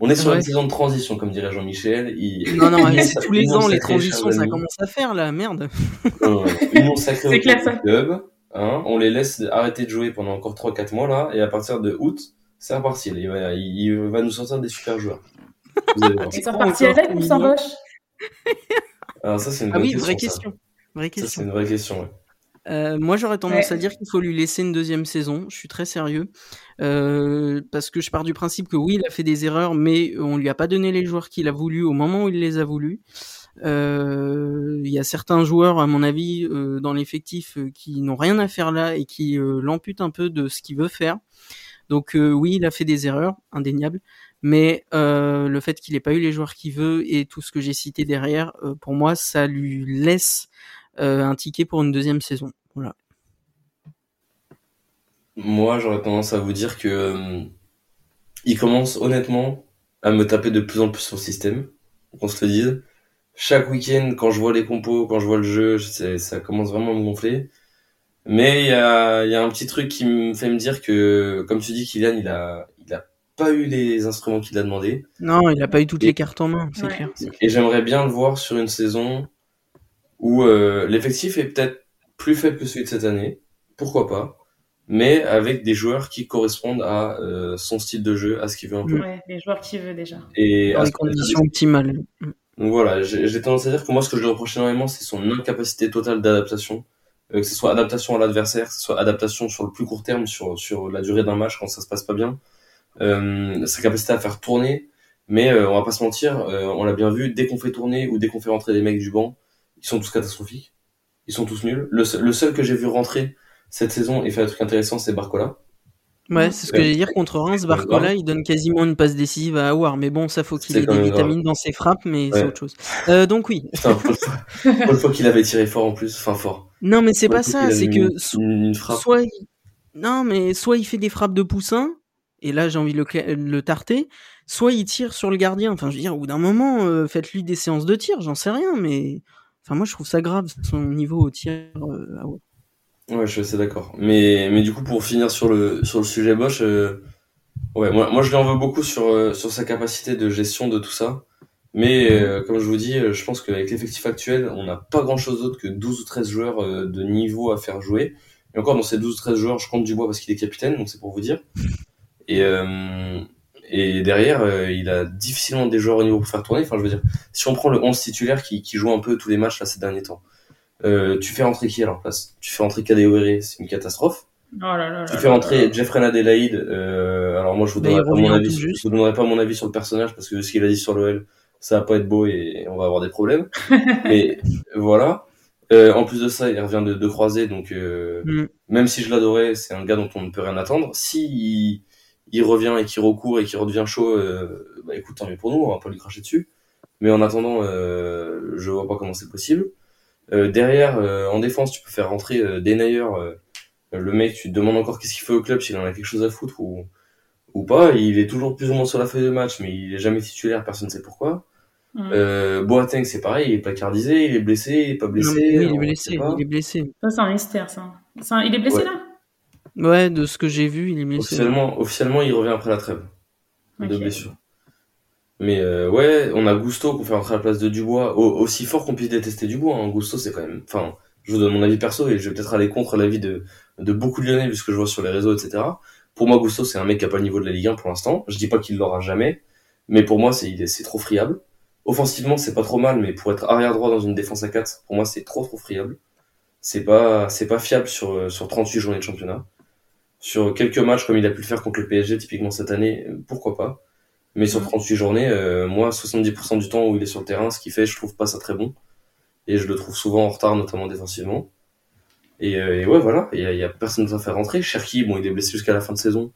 On est sur Ouais. une saison de transition, comme dirait Jean-Michel. Il... Non non, c'est tous les ans les transitions, ça commence à faire là, merde. Union sacrée C'est au clair, ça. club. Hein, on les laisse arrêter de jouer pendant encore 3-4 mois là, et à partir de août, c'est reparti. Il va, il va nous sortir des super joueurs. C'est reparti encore avec ou sans. Bosch Alors ça c'est une Ah oui, question. vraie question. Vraie Ça, c'est question. une vraie question. ouais. Euh, moi, j'aurais tendance Ouais. à dire qu'il faut lui laisser une deuxième saison. Je suis très sérieux. Euh, parce que je pars du principe que oui, il a fait des erreurs, mais on lui a pas donné les joueurs qu'il a voulu au moment où il les a voulu. Euh, Il y a certains joueurs, à mon avis, euh, dans l'effectif, euh, qui n'ont rien à faire là et qui l'amputent un peu de ce qu'il veut faire. Donc oui, il a fait des erreurs, indéniables. Mais le fait qu'il ait pas eu les joueurs qu'il veut et tout ce que j'ai cité derrière, pour moi, ça lui laisse un ticket pour une deuxième saison. Voilà. Moi, j'aurais tendance à vous dire que il commence honnêtement à me taper de plus en plus sur le système. Qu'on se le dise. Chaque week-end, quand je vois les compos, quand je vois le jeu, c'est- ça commence vraiment à me gonfler. Mais il y a, il y a un petit truc qui me fait me dire que, comme tu dis, Kylian, il a, il a pas eu les instruments qu'il a demandé. Non, il a pas eu toutes Et- les cartes en main, c'est Ouais. clair. Et j'aimerais bien le voir sur une saison où euh, l'effectif est peut-être plus faible que celui de cette année. Pourquoi pas? Mais avec des joueurs qui correspondent à euh, son style de jeu, à ce qu'il veut un peu. Ouais, les joueurs qu'il veut déjà. Et Dans à les conditions optimales. Donc voilà, j'ai j'ai tendance à dire que moi, ce que je lui reproche énormément, c'est son incapacité totale d'adaptation. Euh, que ce soit adaptation à l'adversaire, que ce soit adaptation sur le plus court terme, sur, sur la durée d'un match quand ça se passe pas bien. Euh, sa capacité à faire tourner. Mais euh, on va pas se mentir, euh, on l'a bien vu, dès qu'on fait tourner ou dès qu'on fait rentrer des mecs du banc, ils sont tous catastrophiques. Ils sont tous nuls. Le, seul- le seul que j'ai vu rentrer cette saison et faire un truc intéressant, c'est Barcola. Ouais, c'est ce que j'allais dire contre Reims. Barcola, il donne quasiment une passe décisive à Awar. Mais bon, ça faut qu'il ait des vitamines dans ses frappes, mais c'est autre chose. Euh, donc oui. Putain, pour une fois, pour une fois qu'il avait tiré fort en plus, enfin fort. Non, mais c'est pas ça. C'est que une- so- une, une frappe. soit, il- non, mais soit il fait des frappes de poussin. Et là, j'ai envie de le, le tarter. Soit il tire sur le gardien. Enfin, je veux dire, au bout d'un moment, euh, faites-lui des séances de tir. J'en sais rien, mais enfin, moi, je trouve ça grave son niveau au tir. euh, Aouar. Ouais, je suis assez d'accord. Mais, mais du coup, pour finir sur le, sur le sujet Bosch, euh, ouais, moi, moi, je lui en veux beaucoup sur, euh, sur sa capacité de gestion de tout ça. Mais, euh, comme je vous dis, euh, je pense qu'avec l'effectif actuel, on n'a pas grand chose d'autre que 12 ou 13 joueurs euh, de niveau à faire jouer. Et encore, dans ces 12 13 joueurs, je compte Dubois parce qu'il est capitaine, donc c'est pour vous dire. Et, et derrière, il a difficilement des joueurs au niveau pour faire tourner. Enfin, je veux dire, si on prend le 11 titulaire qui, qui joue un peu tous les matchs là ces derniers temps, euh, tu fais rentrer qui à leur place? Tu fais rentrer Kadewere, c'est une catastrophe. Oh là là Tu là fais là rentrer là. Jeffrey Adelaide. Euh, alors moi, je vous donnerai pas mon revient avis. Je vous donnerai pas mon avis sur le personnage parce que ce qu'il a dit sur l'OL, ça va pas être beau et on va avoir des problèmes. Mais voilà. Euh, en plus de ça, il revient de, de croiser, donc euh, Mm. même si je l'adorais, c'est un gars dont on ne peut rien attendre. Si il, il revient et qu'il recourt et qu'il redevient chaud, euh, bah écoute, tant mieux pour nous, on va pas lui cracher dessus. Mais en attendant, euh, je vois pas comment c'est possible. Euh, derrière, euh, en défense, tu peux faire rentrer euh, Denayer, euh, le mec, tu te demandes encore qu'est-ce qu'il fait au club, s'il en a quelque chose à foutre ou, ou pas. Il est toujours plus ou moins sur la feuille de match, mais il est jamais titulaire, personne ne sait pourquoi. Euh, Boateng, c'est pareil, il est placardisé, il est blessé, il est pas blessé. Non, mais oui, il est blessé. Il est blessé. Ça, c'est un mystère, ça. C'est un- Il est blessé, Ouais. là? Ouais, de ce que j'ai vu, il est blessé. Officiellement, officiellement, il revient après la trêve de blessure. Mais euh, ouais, on a Gusto pour faire entrer à la place de Dubois. Au- aussi fort qu'on puisse détester Dubois, hein, Gusto c'est quand même. Enfin, je vous donne mon avis perso et je vais peut-être aller contre l'avis de, beaucoup de Lyonnais vu ce que je vois sur les réseaux, etc. Pour moi, Gusto c'est un mec qui a pas le niveau de la Ligue 1 pour l'instant. Je dis pas qu'il l'aura jamais, mais pour moi c'est c'est trop friable. Offensivement, c'est pas trop mal, mais pour être arrière droit dans une défense à 4, pour moi c'est trop trop friable. C'est pas pas fiable sur sur 38 journées de championnat. Sur quelques matchs comme il a pu le faire contre le PSG typiquement cette année, pourquoi pas. Mais sur Mm. 38 journées, euh, moi, 70% du temps où il est sur le terrain, ce qu'il fait, je trouve pas ça très bon. Et je le trouve souvent en retard, notamment défensivement. Et, euh, et ouais, voilà, il y y a personne à faire rentrer. Cherki, bon, il est blessé jusqu'à la fin de saison,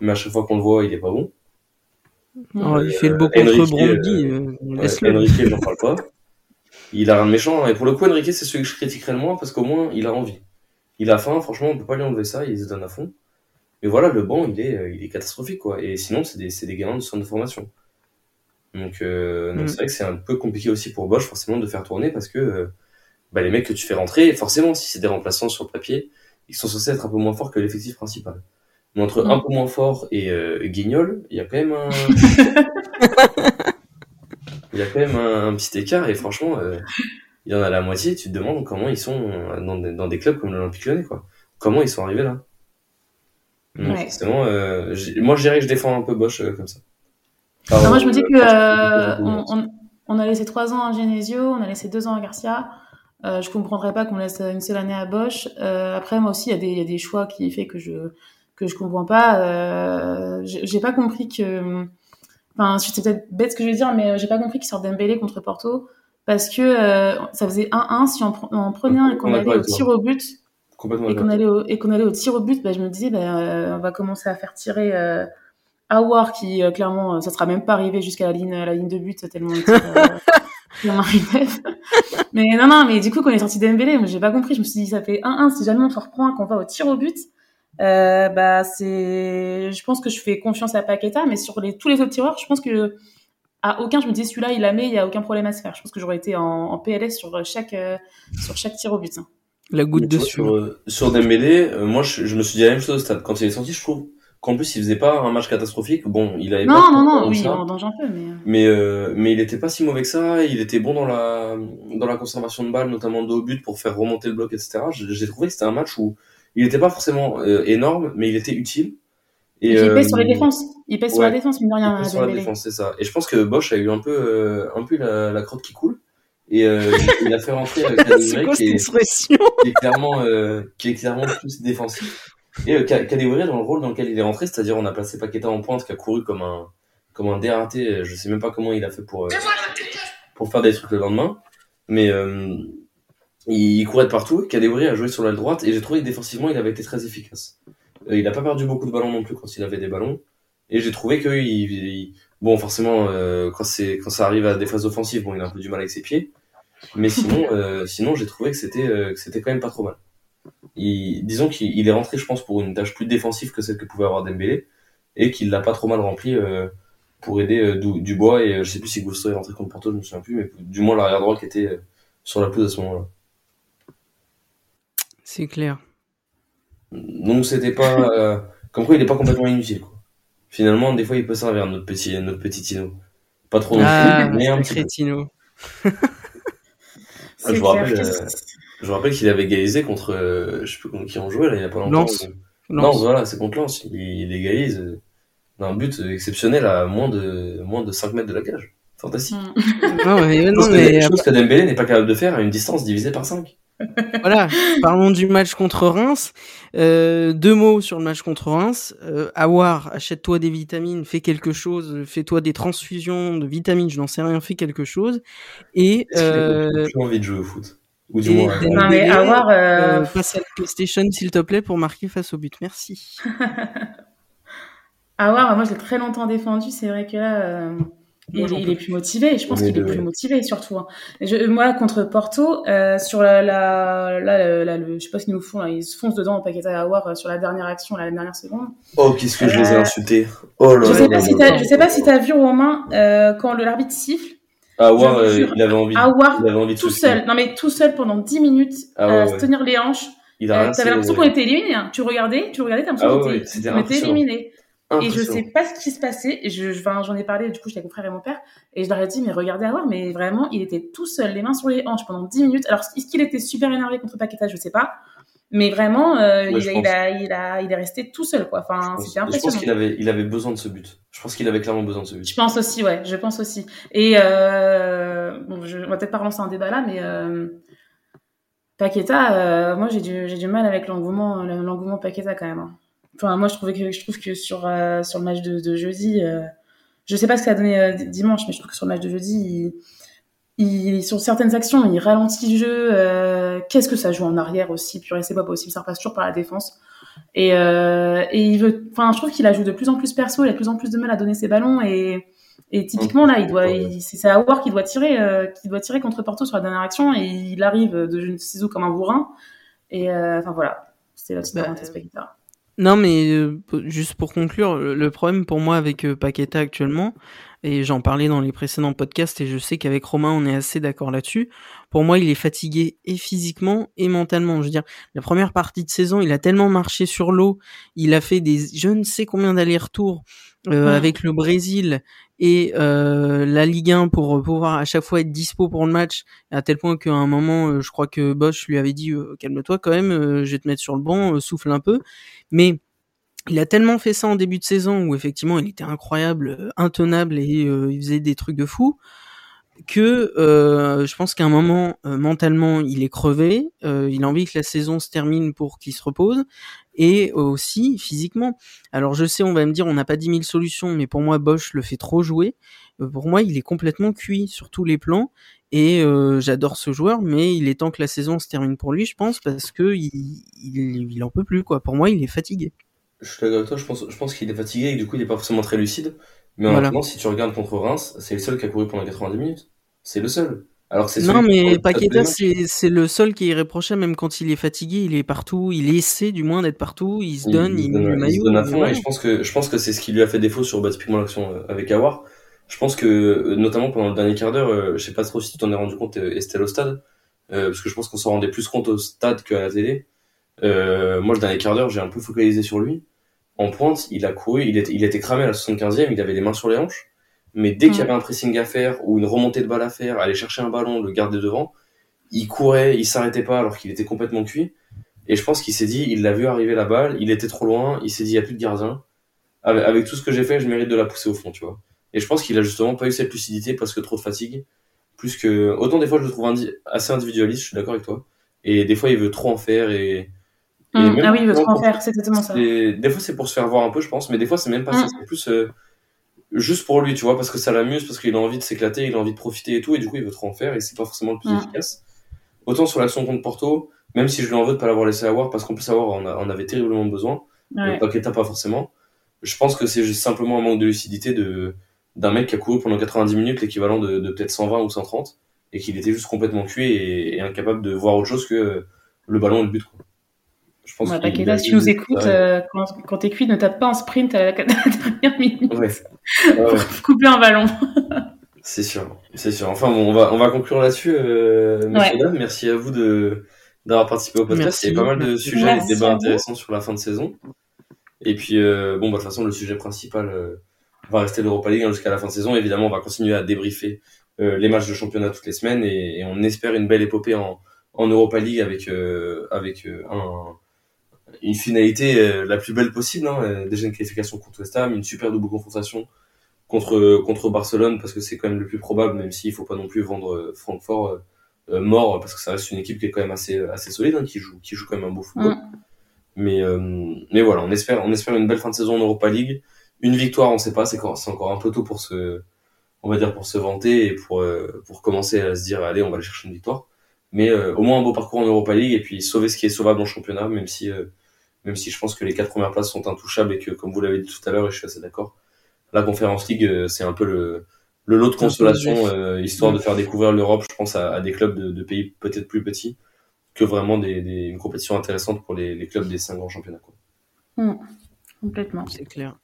mais à chaque fois qu'on le voit, il est pas bon. Oh, il fait le Euh, beau contre Brandby. euh, euh. Enrique, j'en parle pas. Il a rien de méchant. Et pour le coup, Enrique, c'est celui que je critiquerai le moins parce qu'au moins, il a envie. Il a faim, franchement, on peut pas lui enlever ça, il se donne à fond. Mais voilà, le banc, il est, euh, il est catastrophique, quoi. Et sinon, c'est des, des gamins de centre de formation. Donc, euh, Mm. c'est vrai que c'est un peu compliqué aussi pour Bosch, forcément, de faire tourner parce que euh, bah, les mecs que tu fais rentrer, forcément, si c'est des remplaçants sur le papier, ils sont censés être un peu moins forts que l'effectif principal. Mais entre Mm. un peu moins fort et euh, Guignol, il y a quand même un. il y a quand même un, un petit écart et franchement, il y en a la moitié. Tu te demandes comment ils sont dans des, dans des clubs comme l'Olympique Lyonnais, quoi. Comment ils sont arrivés là? Donc, Ouais. forcément, euh, moi je dirais que je défends un peu Bosch euh, comme ça. Alors, moi, je me dis que euh, euh, on, on- on a laissé trois ans à Genesio, on a laissé deux ans à Garcia. Euh, je comprendrais pas qu'on laisse une seule année à Bosch. Euh, après, moi aussi, il y, a des- il y a des choix qui fait que je que je comprends pas. Euh, j'ai pas compris que. Enfin, c'est peut-être bête ce que je vais dire, mais j'ai pas compris qu'il sorte Dembélé contre Porto parce que euh, ça faisait 1-1 si on, on prenait un et qu'on allait au tir au but Complètement et qu'on allait au, et qu'on allait au tir au but, bah, je me disais, bah, euh, on va commencer à faire tirer euh, Awar qui, euh, clairement, euh, ça sera même pas arrivé jusqu'à la ligne, la ligne de but, tellement tire. Mais non, non, mais du coup, quand il est sorti Dembélé, j'ai pas compris. Je me suis dit, ça fait 1-1, si jamais on se reprend et qu'on va au tir au but, euh, bah, c'est, je pense que je fais confiance à Paqueta, mais sur les, tous les autres tireurs, je pense que, à aucun, je me disais, celui-là, il la met, il y a aucun problème à se faire. Je pense que j'aurais été en, en PLS sur chaque, euh, sur chaque tir au but. hein. La goutte Mais de. Sur, euh, sur Dembélé, euh, moi je, je me suis dit la même chose au stade. Quand il est sorti, je trouve qu'en plus il faisait pas un match catastrophique. Bon, il avait pas Non, de non, non, oui, ça. en danger un peu, mais. euh, Mais, euh, mais il était pas si mauvais que ça, il était bon dans la, dans la conservation de balles, notamment de haut but pour faire remonter le bloc, etc. J'ai trouvé que c'était un match où il était pas forcément euh, énorme, mais il était utile. Et il euh, pèse sur les défenses. Il pèse sur ouais. la défense, mine de rien, il était sur la défense, c'est ça. Et je pense que Bosch a eu un peu, euh, un peu la, la crotte qui coule. Et euh, il a fait rentrer euh, Kadewere qui qui est clairement, euh, qui est clairement plus défensif. Et euh, Kadewere dans le rôle dans lequel il est rentré, c'est-à-dire on a placé Paqueta en pointe qui a couru comme un, comme un dératé. Je sais même pas comment il a fait pour, pour faire des trucs le lendemain. Mais il courait de partout. Kadewere a joué sur l'aile droite et j'ai trouvé que défensivement il avait été très efficace. Il a pas perdu beaucoup de ballons non plus quand il avait des ballons. Et j'ai trouvé que il, il- bon forcément euh, quand c'est quand ça arrive à des phases offensives, bon il a un peu du mal avec ses pieds. Mais sinon, euh, sinon j'ai trouvé que c'était euh, que c'était quand même pas trop mal. Il, disons qu'il il est rentré, je pense, pour une tâche plus défensive que celle que pouvait avoir Dembélé et qu'il l'a pas trop mal rempli euh, pour aider euh, Du- Dubois et euh, je sais plus si Gusto est rentré contre Porto, je me souviens plus, mais du moins l'arrière droit qui était euh, sur la pelouse à ce moment-là. C'est clair. Donc c'était pas euh, comme quoi il est pas complètement inutile quoi. Finalement, des fois il peut servir notre petit notre petit Tino. Pas trop non Ah, plus, mais un petit crétino. C'est je vous rappelle, euh, Je vous rappelle qu'il avait égalisé contre, euh, je sais plus contre qui on jouait là, il y a pas longtemps. Non, Lens. voilà, c'est contre Lens. Il, il égalise euh, d'un but exceptionnel à moins de, moins de 5 mètres de la cage. Fantastique. Non, mais, Chose non, que- mais chose que Dembélé n'est pas capable de faire à une distance divisée par 5. Voilà, parlons du match contre Reims. Euh, deux mots sur le match contre Reims. Euh, Awar, achète-toi des vitamines, fais quelque chose, fais-toi des transfusions de vitamines, je n'en sais rien, fais quelque chose. Et, euh, plus envie de jouer au foot Ou du moins, Non, mais Awar, euh, euh, passe à la PlayStation s'il te plaît pour marquer face au but. Merci. Ouais, moi je l'ai très longtemps défendu, c'est vrai que là, il, est plus motivé, je pense qu'il est plus motivé surtout. hein. Je, moi contre Porto, euh, sur la, la, là, là, le, je sais pas ce qu'ils nous font, là, ils se foncent dedans au Paqueta et Awar euh, sur la dernière action, là, la dernière seconde. Oh, qu'est-ce que je les ai Euh, insultés. Oh là Je sais là pas si je sais pas si t'as vu Romain euh, quand le l'arbitre siffle, Ah euh, jure. il avait envie, Awar il avait envie de tout se seul, non mais tout seul pendant 10 minutes, Ah ouais, à ouais. se tenir les hanches. Il a Euh, T'avais l'impression qu'on était éliminé. Hein. Tu regardais, tu regardais, t'as Ah l'impression ouais, qu'on était, éliminé. Et je Impressionnant. sais pas ce qui se passait. Je, j'en ai parlé du coup, j'étais avec mon frère et mon père, et je leur ai dit, mais regardez à voir, mais vraiment, il était tout seul, les mains sur les hanches pendant 10 minutes. Alors, est-ce qu'il était super énervé contre Paqueta, je sais pas. Mais vraiment, euh, Ouais, il, a, il, a, il, a, il est resté tout seul, quoi. Enfin, c'était je pense impressionnant. qu'il avait, il avait besoin de ce but. Je pense qu'il avait clairement besoin de ce but. Je pense aussi, ouais, je pense aussi. Et euh, bon, je, on va peut-être pas relancer un débat là, mais euh, Paqueta, euh, moi j'ai du, j'ai du mal avec l'engouement, l'engouement Paqueta quand même. hein. Enfin, moi je trouvais que je trouve que sur euh, sur le match de, de jeudi, euh, je sais pas ce que ça a donné euh, dimanche, mais je trouve que sur le match de jeudi, il, il- sur certaines actions, il ralentit le jeu. euh, Qu'est-ce que ça joue en arrière aussi Purée, c'est pas possible, ça repasse toujours par la défense. Et, euh, et il veut, enfin, je trouve qu'il a joué de plus en plus perso, il a de plus en plus de mal à donner ses ballons et, et typiquement là, il doit, il- c'est c'est Awar qui doit tirer, euh, qui doit tirer contre Porto sur la dernière action et il arrive de je ne sais où comme un bourrin. Et euh, enfin voilà, c'était la petite Bah, parenthèse. Non, mais euh, juste pour conclure, le le problème pour moi avec euh, Paqueta actuellement, et j'en parlais dans les précédents podcasts, et je sais qu'avec Romain on est assez d'accord là-dessus, pour moi il est fatigué et physiquement et mentalement. Je veux dire, la première partie de saison, il a tellement marché sur l'eau, il a fait des je ne sais combien d'allers-retours euh, Ouais. avec le Brésil et euh, la Ligue 1 pour euh, pouvoir à chaque fois être dispo pour le match, à tel point qu'à un moment, euh, je crois que Bosch lui avait dit euh, calme-toi quand même, euh, je vais te mettre sur le banc, souffle un peu. Mais il a tellement fait ça en début de saison où effectivement il était incroyable, intenable et il faisait des trucs de fou que je pense qu'à un moment mentalement il est crevé, il a envie que la saison se termine pour qu'il se repose et aussi physiquement. Alors je sais on va me dire on n'a pas 10 000 solutions mais pour moi Bosch le fait trop jouer. Euh, pour moi il est complètement cuit sur tous les plans et euh, j'adore ce joueur mais il est temps que la saison se termine pour lui je pense parce que il, il, il en peut plus quoi. Pour moi il est fatigué. Je suis d'accord avec toi, je pense, je pense qu'il est fatigué et que du coup il est pas forcément très lucide. Mais Voilà. attendant, si tu regardes contre Reims, c'est le seul qui a couru pendant 90 minutes. C'est le seul. Alors c'est Non, mais Paqueta, c'est c'est le seul qui est irréprochable, même quand il est fatigué, il est partout, il essaie du moins d'être partout, il se donne, il, le donne, il se maillot. donne à fond et je pense que je pense que c'est ce qui lui a fait défaut sur bah, typiquement l'action euh, avec Awar. Je pense que euh, notamment pendant le dernier quart d'heure, euh, je sais pas trop si tu t'en es rendu compte Estelle au stade, euh, parce que je pense qu'on s'en rendait plus compte au stade qu'à la télé. Euh, moi le dernier quart d'heure, j'ai un peu focalisé sur lui. En pointe, il a couru, il était, il était cramé à la 75e, il avait les mains sur les hanches. Mais dès qu'il y Mm. avait un pressing à faire ou une remontée de balle à faire, aller chercher un ballon, le garder devant, il courait, il s'arrêtait pas alors qu'il était complètement cuit. Et je pense qu'il s'est dit, il l'a vu arriver la balle, il était trop loin, il s'est dit, il n'y a plus de gardien. Avec, avec tout ce que j'ai fait, je mérite de la pousser au fond, tu vois. Et je pense qu'il a justement pas eu cette lucidité parce que trop de fatigue. Plus que, autant des fois je le trouve indi- assez individualiste, je suis d'accord avec toi. Et des fois il veut trop en faire et, et même ah oui, il veut trop en faire, c'est exactement ça. Des fois, c'est pour se faire voir un peu, je pense, mais des fois, c'est même pas ça. Mm. C'est plus euh, juste pour lui, tu vois, parce que ça l'amuse, parce qu'il a envie de s'éclater, il a envie de profiter et tout, et du coup, il veut trop en faire, et c'est pas forcément le plus efficace. Autant sur l'action contre Porto, même si je lui en veux de pas l'avoir laissé avoir, parce qu'en plus, avoir, on, a- on avait terriblement besoin, Ouais. Paqueta pas forcément. Je pense que c'est juste simplement un manque de lucidité de d'un mec qui a couru pendant 90 minutes l'équivalent de, de peut-être 120 ou 130, et qu'il était juste complètement cuit et, et incapable de voir autre chose que le ballon et le but. Quoi. Je pense Ouais, a si tu nous écoutes, ouais. euh, quand, quand t'es cuit, ne tape pas en sprint à la, dernière minute Ouais. Pour couper un ballon. C'est sûr, c'est sûr. Enfin bon, on va on va conclure là-dessus, euh, messieurs dames. Merci à vous de d'avoir participé au podcast. Merci. Il y a pas mal de Merci. sujets et Merci de débats intéressants sur la fin de saison. Et puis euh, bon, bah, de toute façon, le sujet principal euh, va rester l'Europa League hein, jusqu'à la fin de saison. Évidemment, on va continuer à débriefer euh, les matchs de championnat toutes les semaines et, et on espère une belle épopée en en Europa League avec avec un une finalité la plus belle possible. Hein, déjà une qualification contre West Ham, une super double confrontation contre contre Barcelone parce que c'est quand même le plus probable, même s'il faut pas non plus vendre Francfort mort parce que ça reste une équipe qui est quand même assez assez solide, hein, qui joue qui joue quand même un beau football. Mm. Mais mais voilà, on espère on espère une belle fin de saison en Europa League une victoire, on sait pas, c'est encore un peu tôt pour se, on va dire pour se vanter et pour euh, pour commencer à se dire allez, on va aller chercher une victoire. Mais euh, au moins un beau parcours en Europa League et puis sauver ce qui est sauvable en championnat, même si euh, même si je pense que les quatre premières places sont intouchables et que comme vous l'avez dit tout à l'heure et je suis assez d'accord, la Conférence League c'est un peu le le lot de consolation histoire de faire découvrir l'Europe, je pense à, des clubs de, pays peut-être plus petits que vraiment des, une compétition intéressante pour les, clubs des cinq grands championnats. Quoi. Mmh. complètement. C'est clair.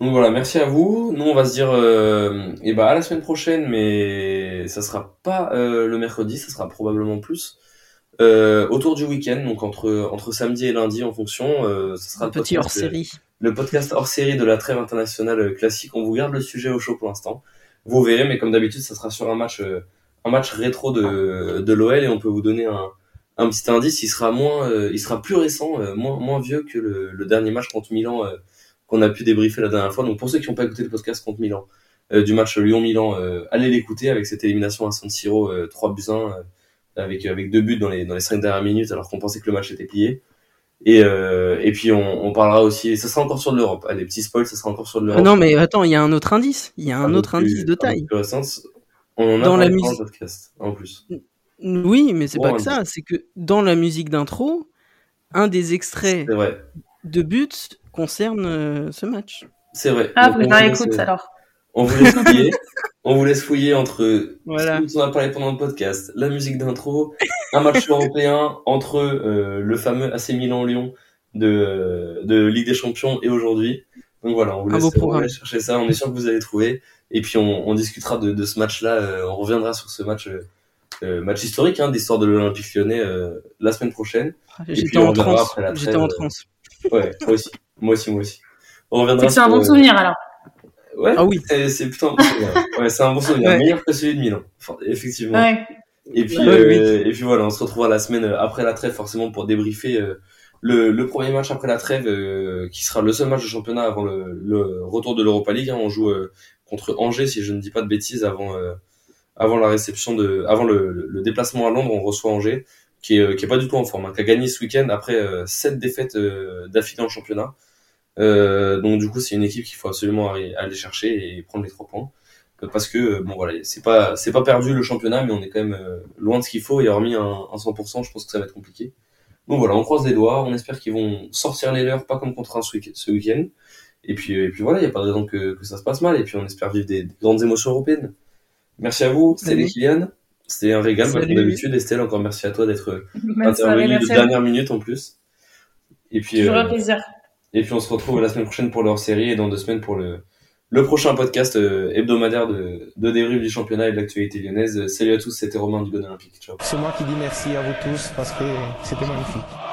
Donc voilà, merci à vous. Nous, on va se dire, euh, et bah à la semaine prochaine, mais ça sera pas euh, le mercredi, ça sera probablement plus euh, autour du week-end, donc entre entre samedi et lundi en fonction. Euh, ça sera le petit hors série. Le podcast hors série de la trêve internationale classique. On vous garde le sujet au chaud pour l'instant. Vous verrez, mais comme d'habitude, ça sera sur un match un match rétro de de l'OL et on peut vous donner un un petit indice. Il sera moins, il sera plus récent, moins moins vieux que le, le dernier match contre Milan qu'on a pu débriefer la dernière fois. Donc pour ceux qui n'ont pas écouté le podcast contre Milan, euh, du match Lyon-Milan, euh, allez l'écouter avec cette élimination à San Siro, 3 euh, buts 1, avec, avec deux buts dans les, dans les 5 dernières minutes alors qu'on pensait que le match était plié. Et, et puis on, on parlera aussi, ça sera encore sur l'Europe. Allez, petit spoil, ça sera encore sur l'Europe. non mais attends, il y a un autre indice. Il y a un autre indice de taille. on en a dans la musique. podcast, en plus. Oui, mais c'est pas que ça. C'est que dans la musique d'intro, un des extraits de buts concerne euh, ce match. C'est vrai. Ah, vous écoute alors. On vous laisse fouiller. on vous laisse fouiller entre voilà. ce dont on a parlé pendant le podcast, la musique d'intro, un match européen entre euh, le fameux AC Milan-Lyon de, de Ligue des Champions et aujourd'hui. Donc voilà, on vous laisse, chercher ça. On est sûr que vous allez trouver. Et puis on, on discutera de, de ce match-là. Euh, on reviendra sur ce match, euh, match historique hein, d'histoire de l'Olympique Lyonnais la semaine prochaine. J'étais en, transe. J'étais en transe. Ouais, moi aussi. Moi aussi, moi aussi. On reviendra. C'est un bon souvenir alors. Ouais. Ah oui. C'est plutôt un bon souvenir. ouais, c'est un bon souvenir. Meilleur que celui de Milan. effectivement. Ouais. Et puis, euh, et puis voilà, on se retrouvera la semaine après la trêve forcément pour débriefer euh, le, le premier match après la trêve euh, qui sera le seul match de championnat avant le, le retour de l'Europa League. Hein. On joue contre Angers si je ne dis pas de bêtises avant avant la réception de avant le, le, déplacement à Londres. On reçoit Angers qui est, qui est pas du tout en forme, hein, qui a gagné ce week-end après sept défaites d'affilée en championnat. Euh, donc du coup, c'est une équipe qu'il faut absolument aller chercher et prendre les trois points parce que bon voilà, c'est pas c'est pas perdu le championnat, mais on est quand même euh, loin de ce qu'il faut et hormis un, un 100%, je pense que ça va être compliqué. Donc voilà, on croise les doigts, on espère qu'ils vont sortir les leurs, pas comme contre un ce week-end. Et puis et puis voilà, il y a pas de raison que, que ça se passe mal et puis on espère vivre des, grandes émotions européennes. Merci à vous, c'était les Kylian. C'était un régal comme d'habitude. Estelle, encore merci à toi d'être intervenu de dernière minute en plus. Et puis Toujours un euh, plaisir. Et puis on se retrouve la semaine prochaine pour leur série et dans deux semaines pour le, le prochain podcast euh, hebdomadaire de, de débrief du championnat et de l'actualité lyonnaise. Salut à tous, c'était Romain du Bon Olympique. C'est moi qui dis merci à vous tous parce que c'était magnifique.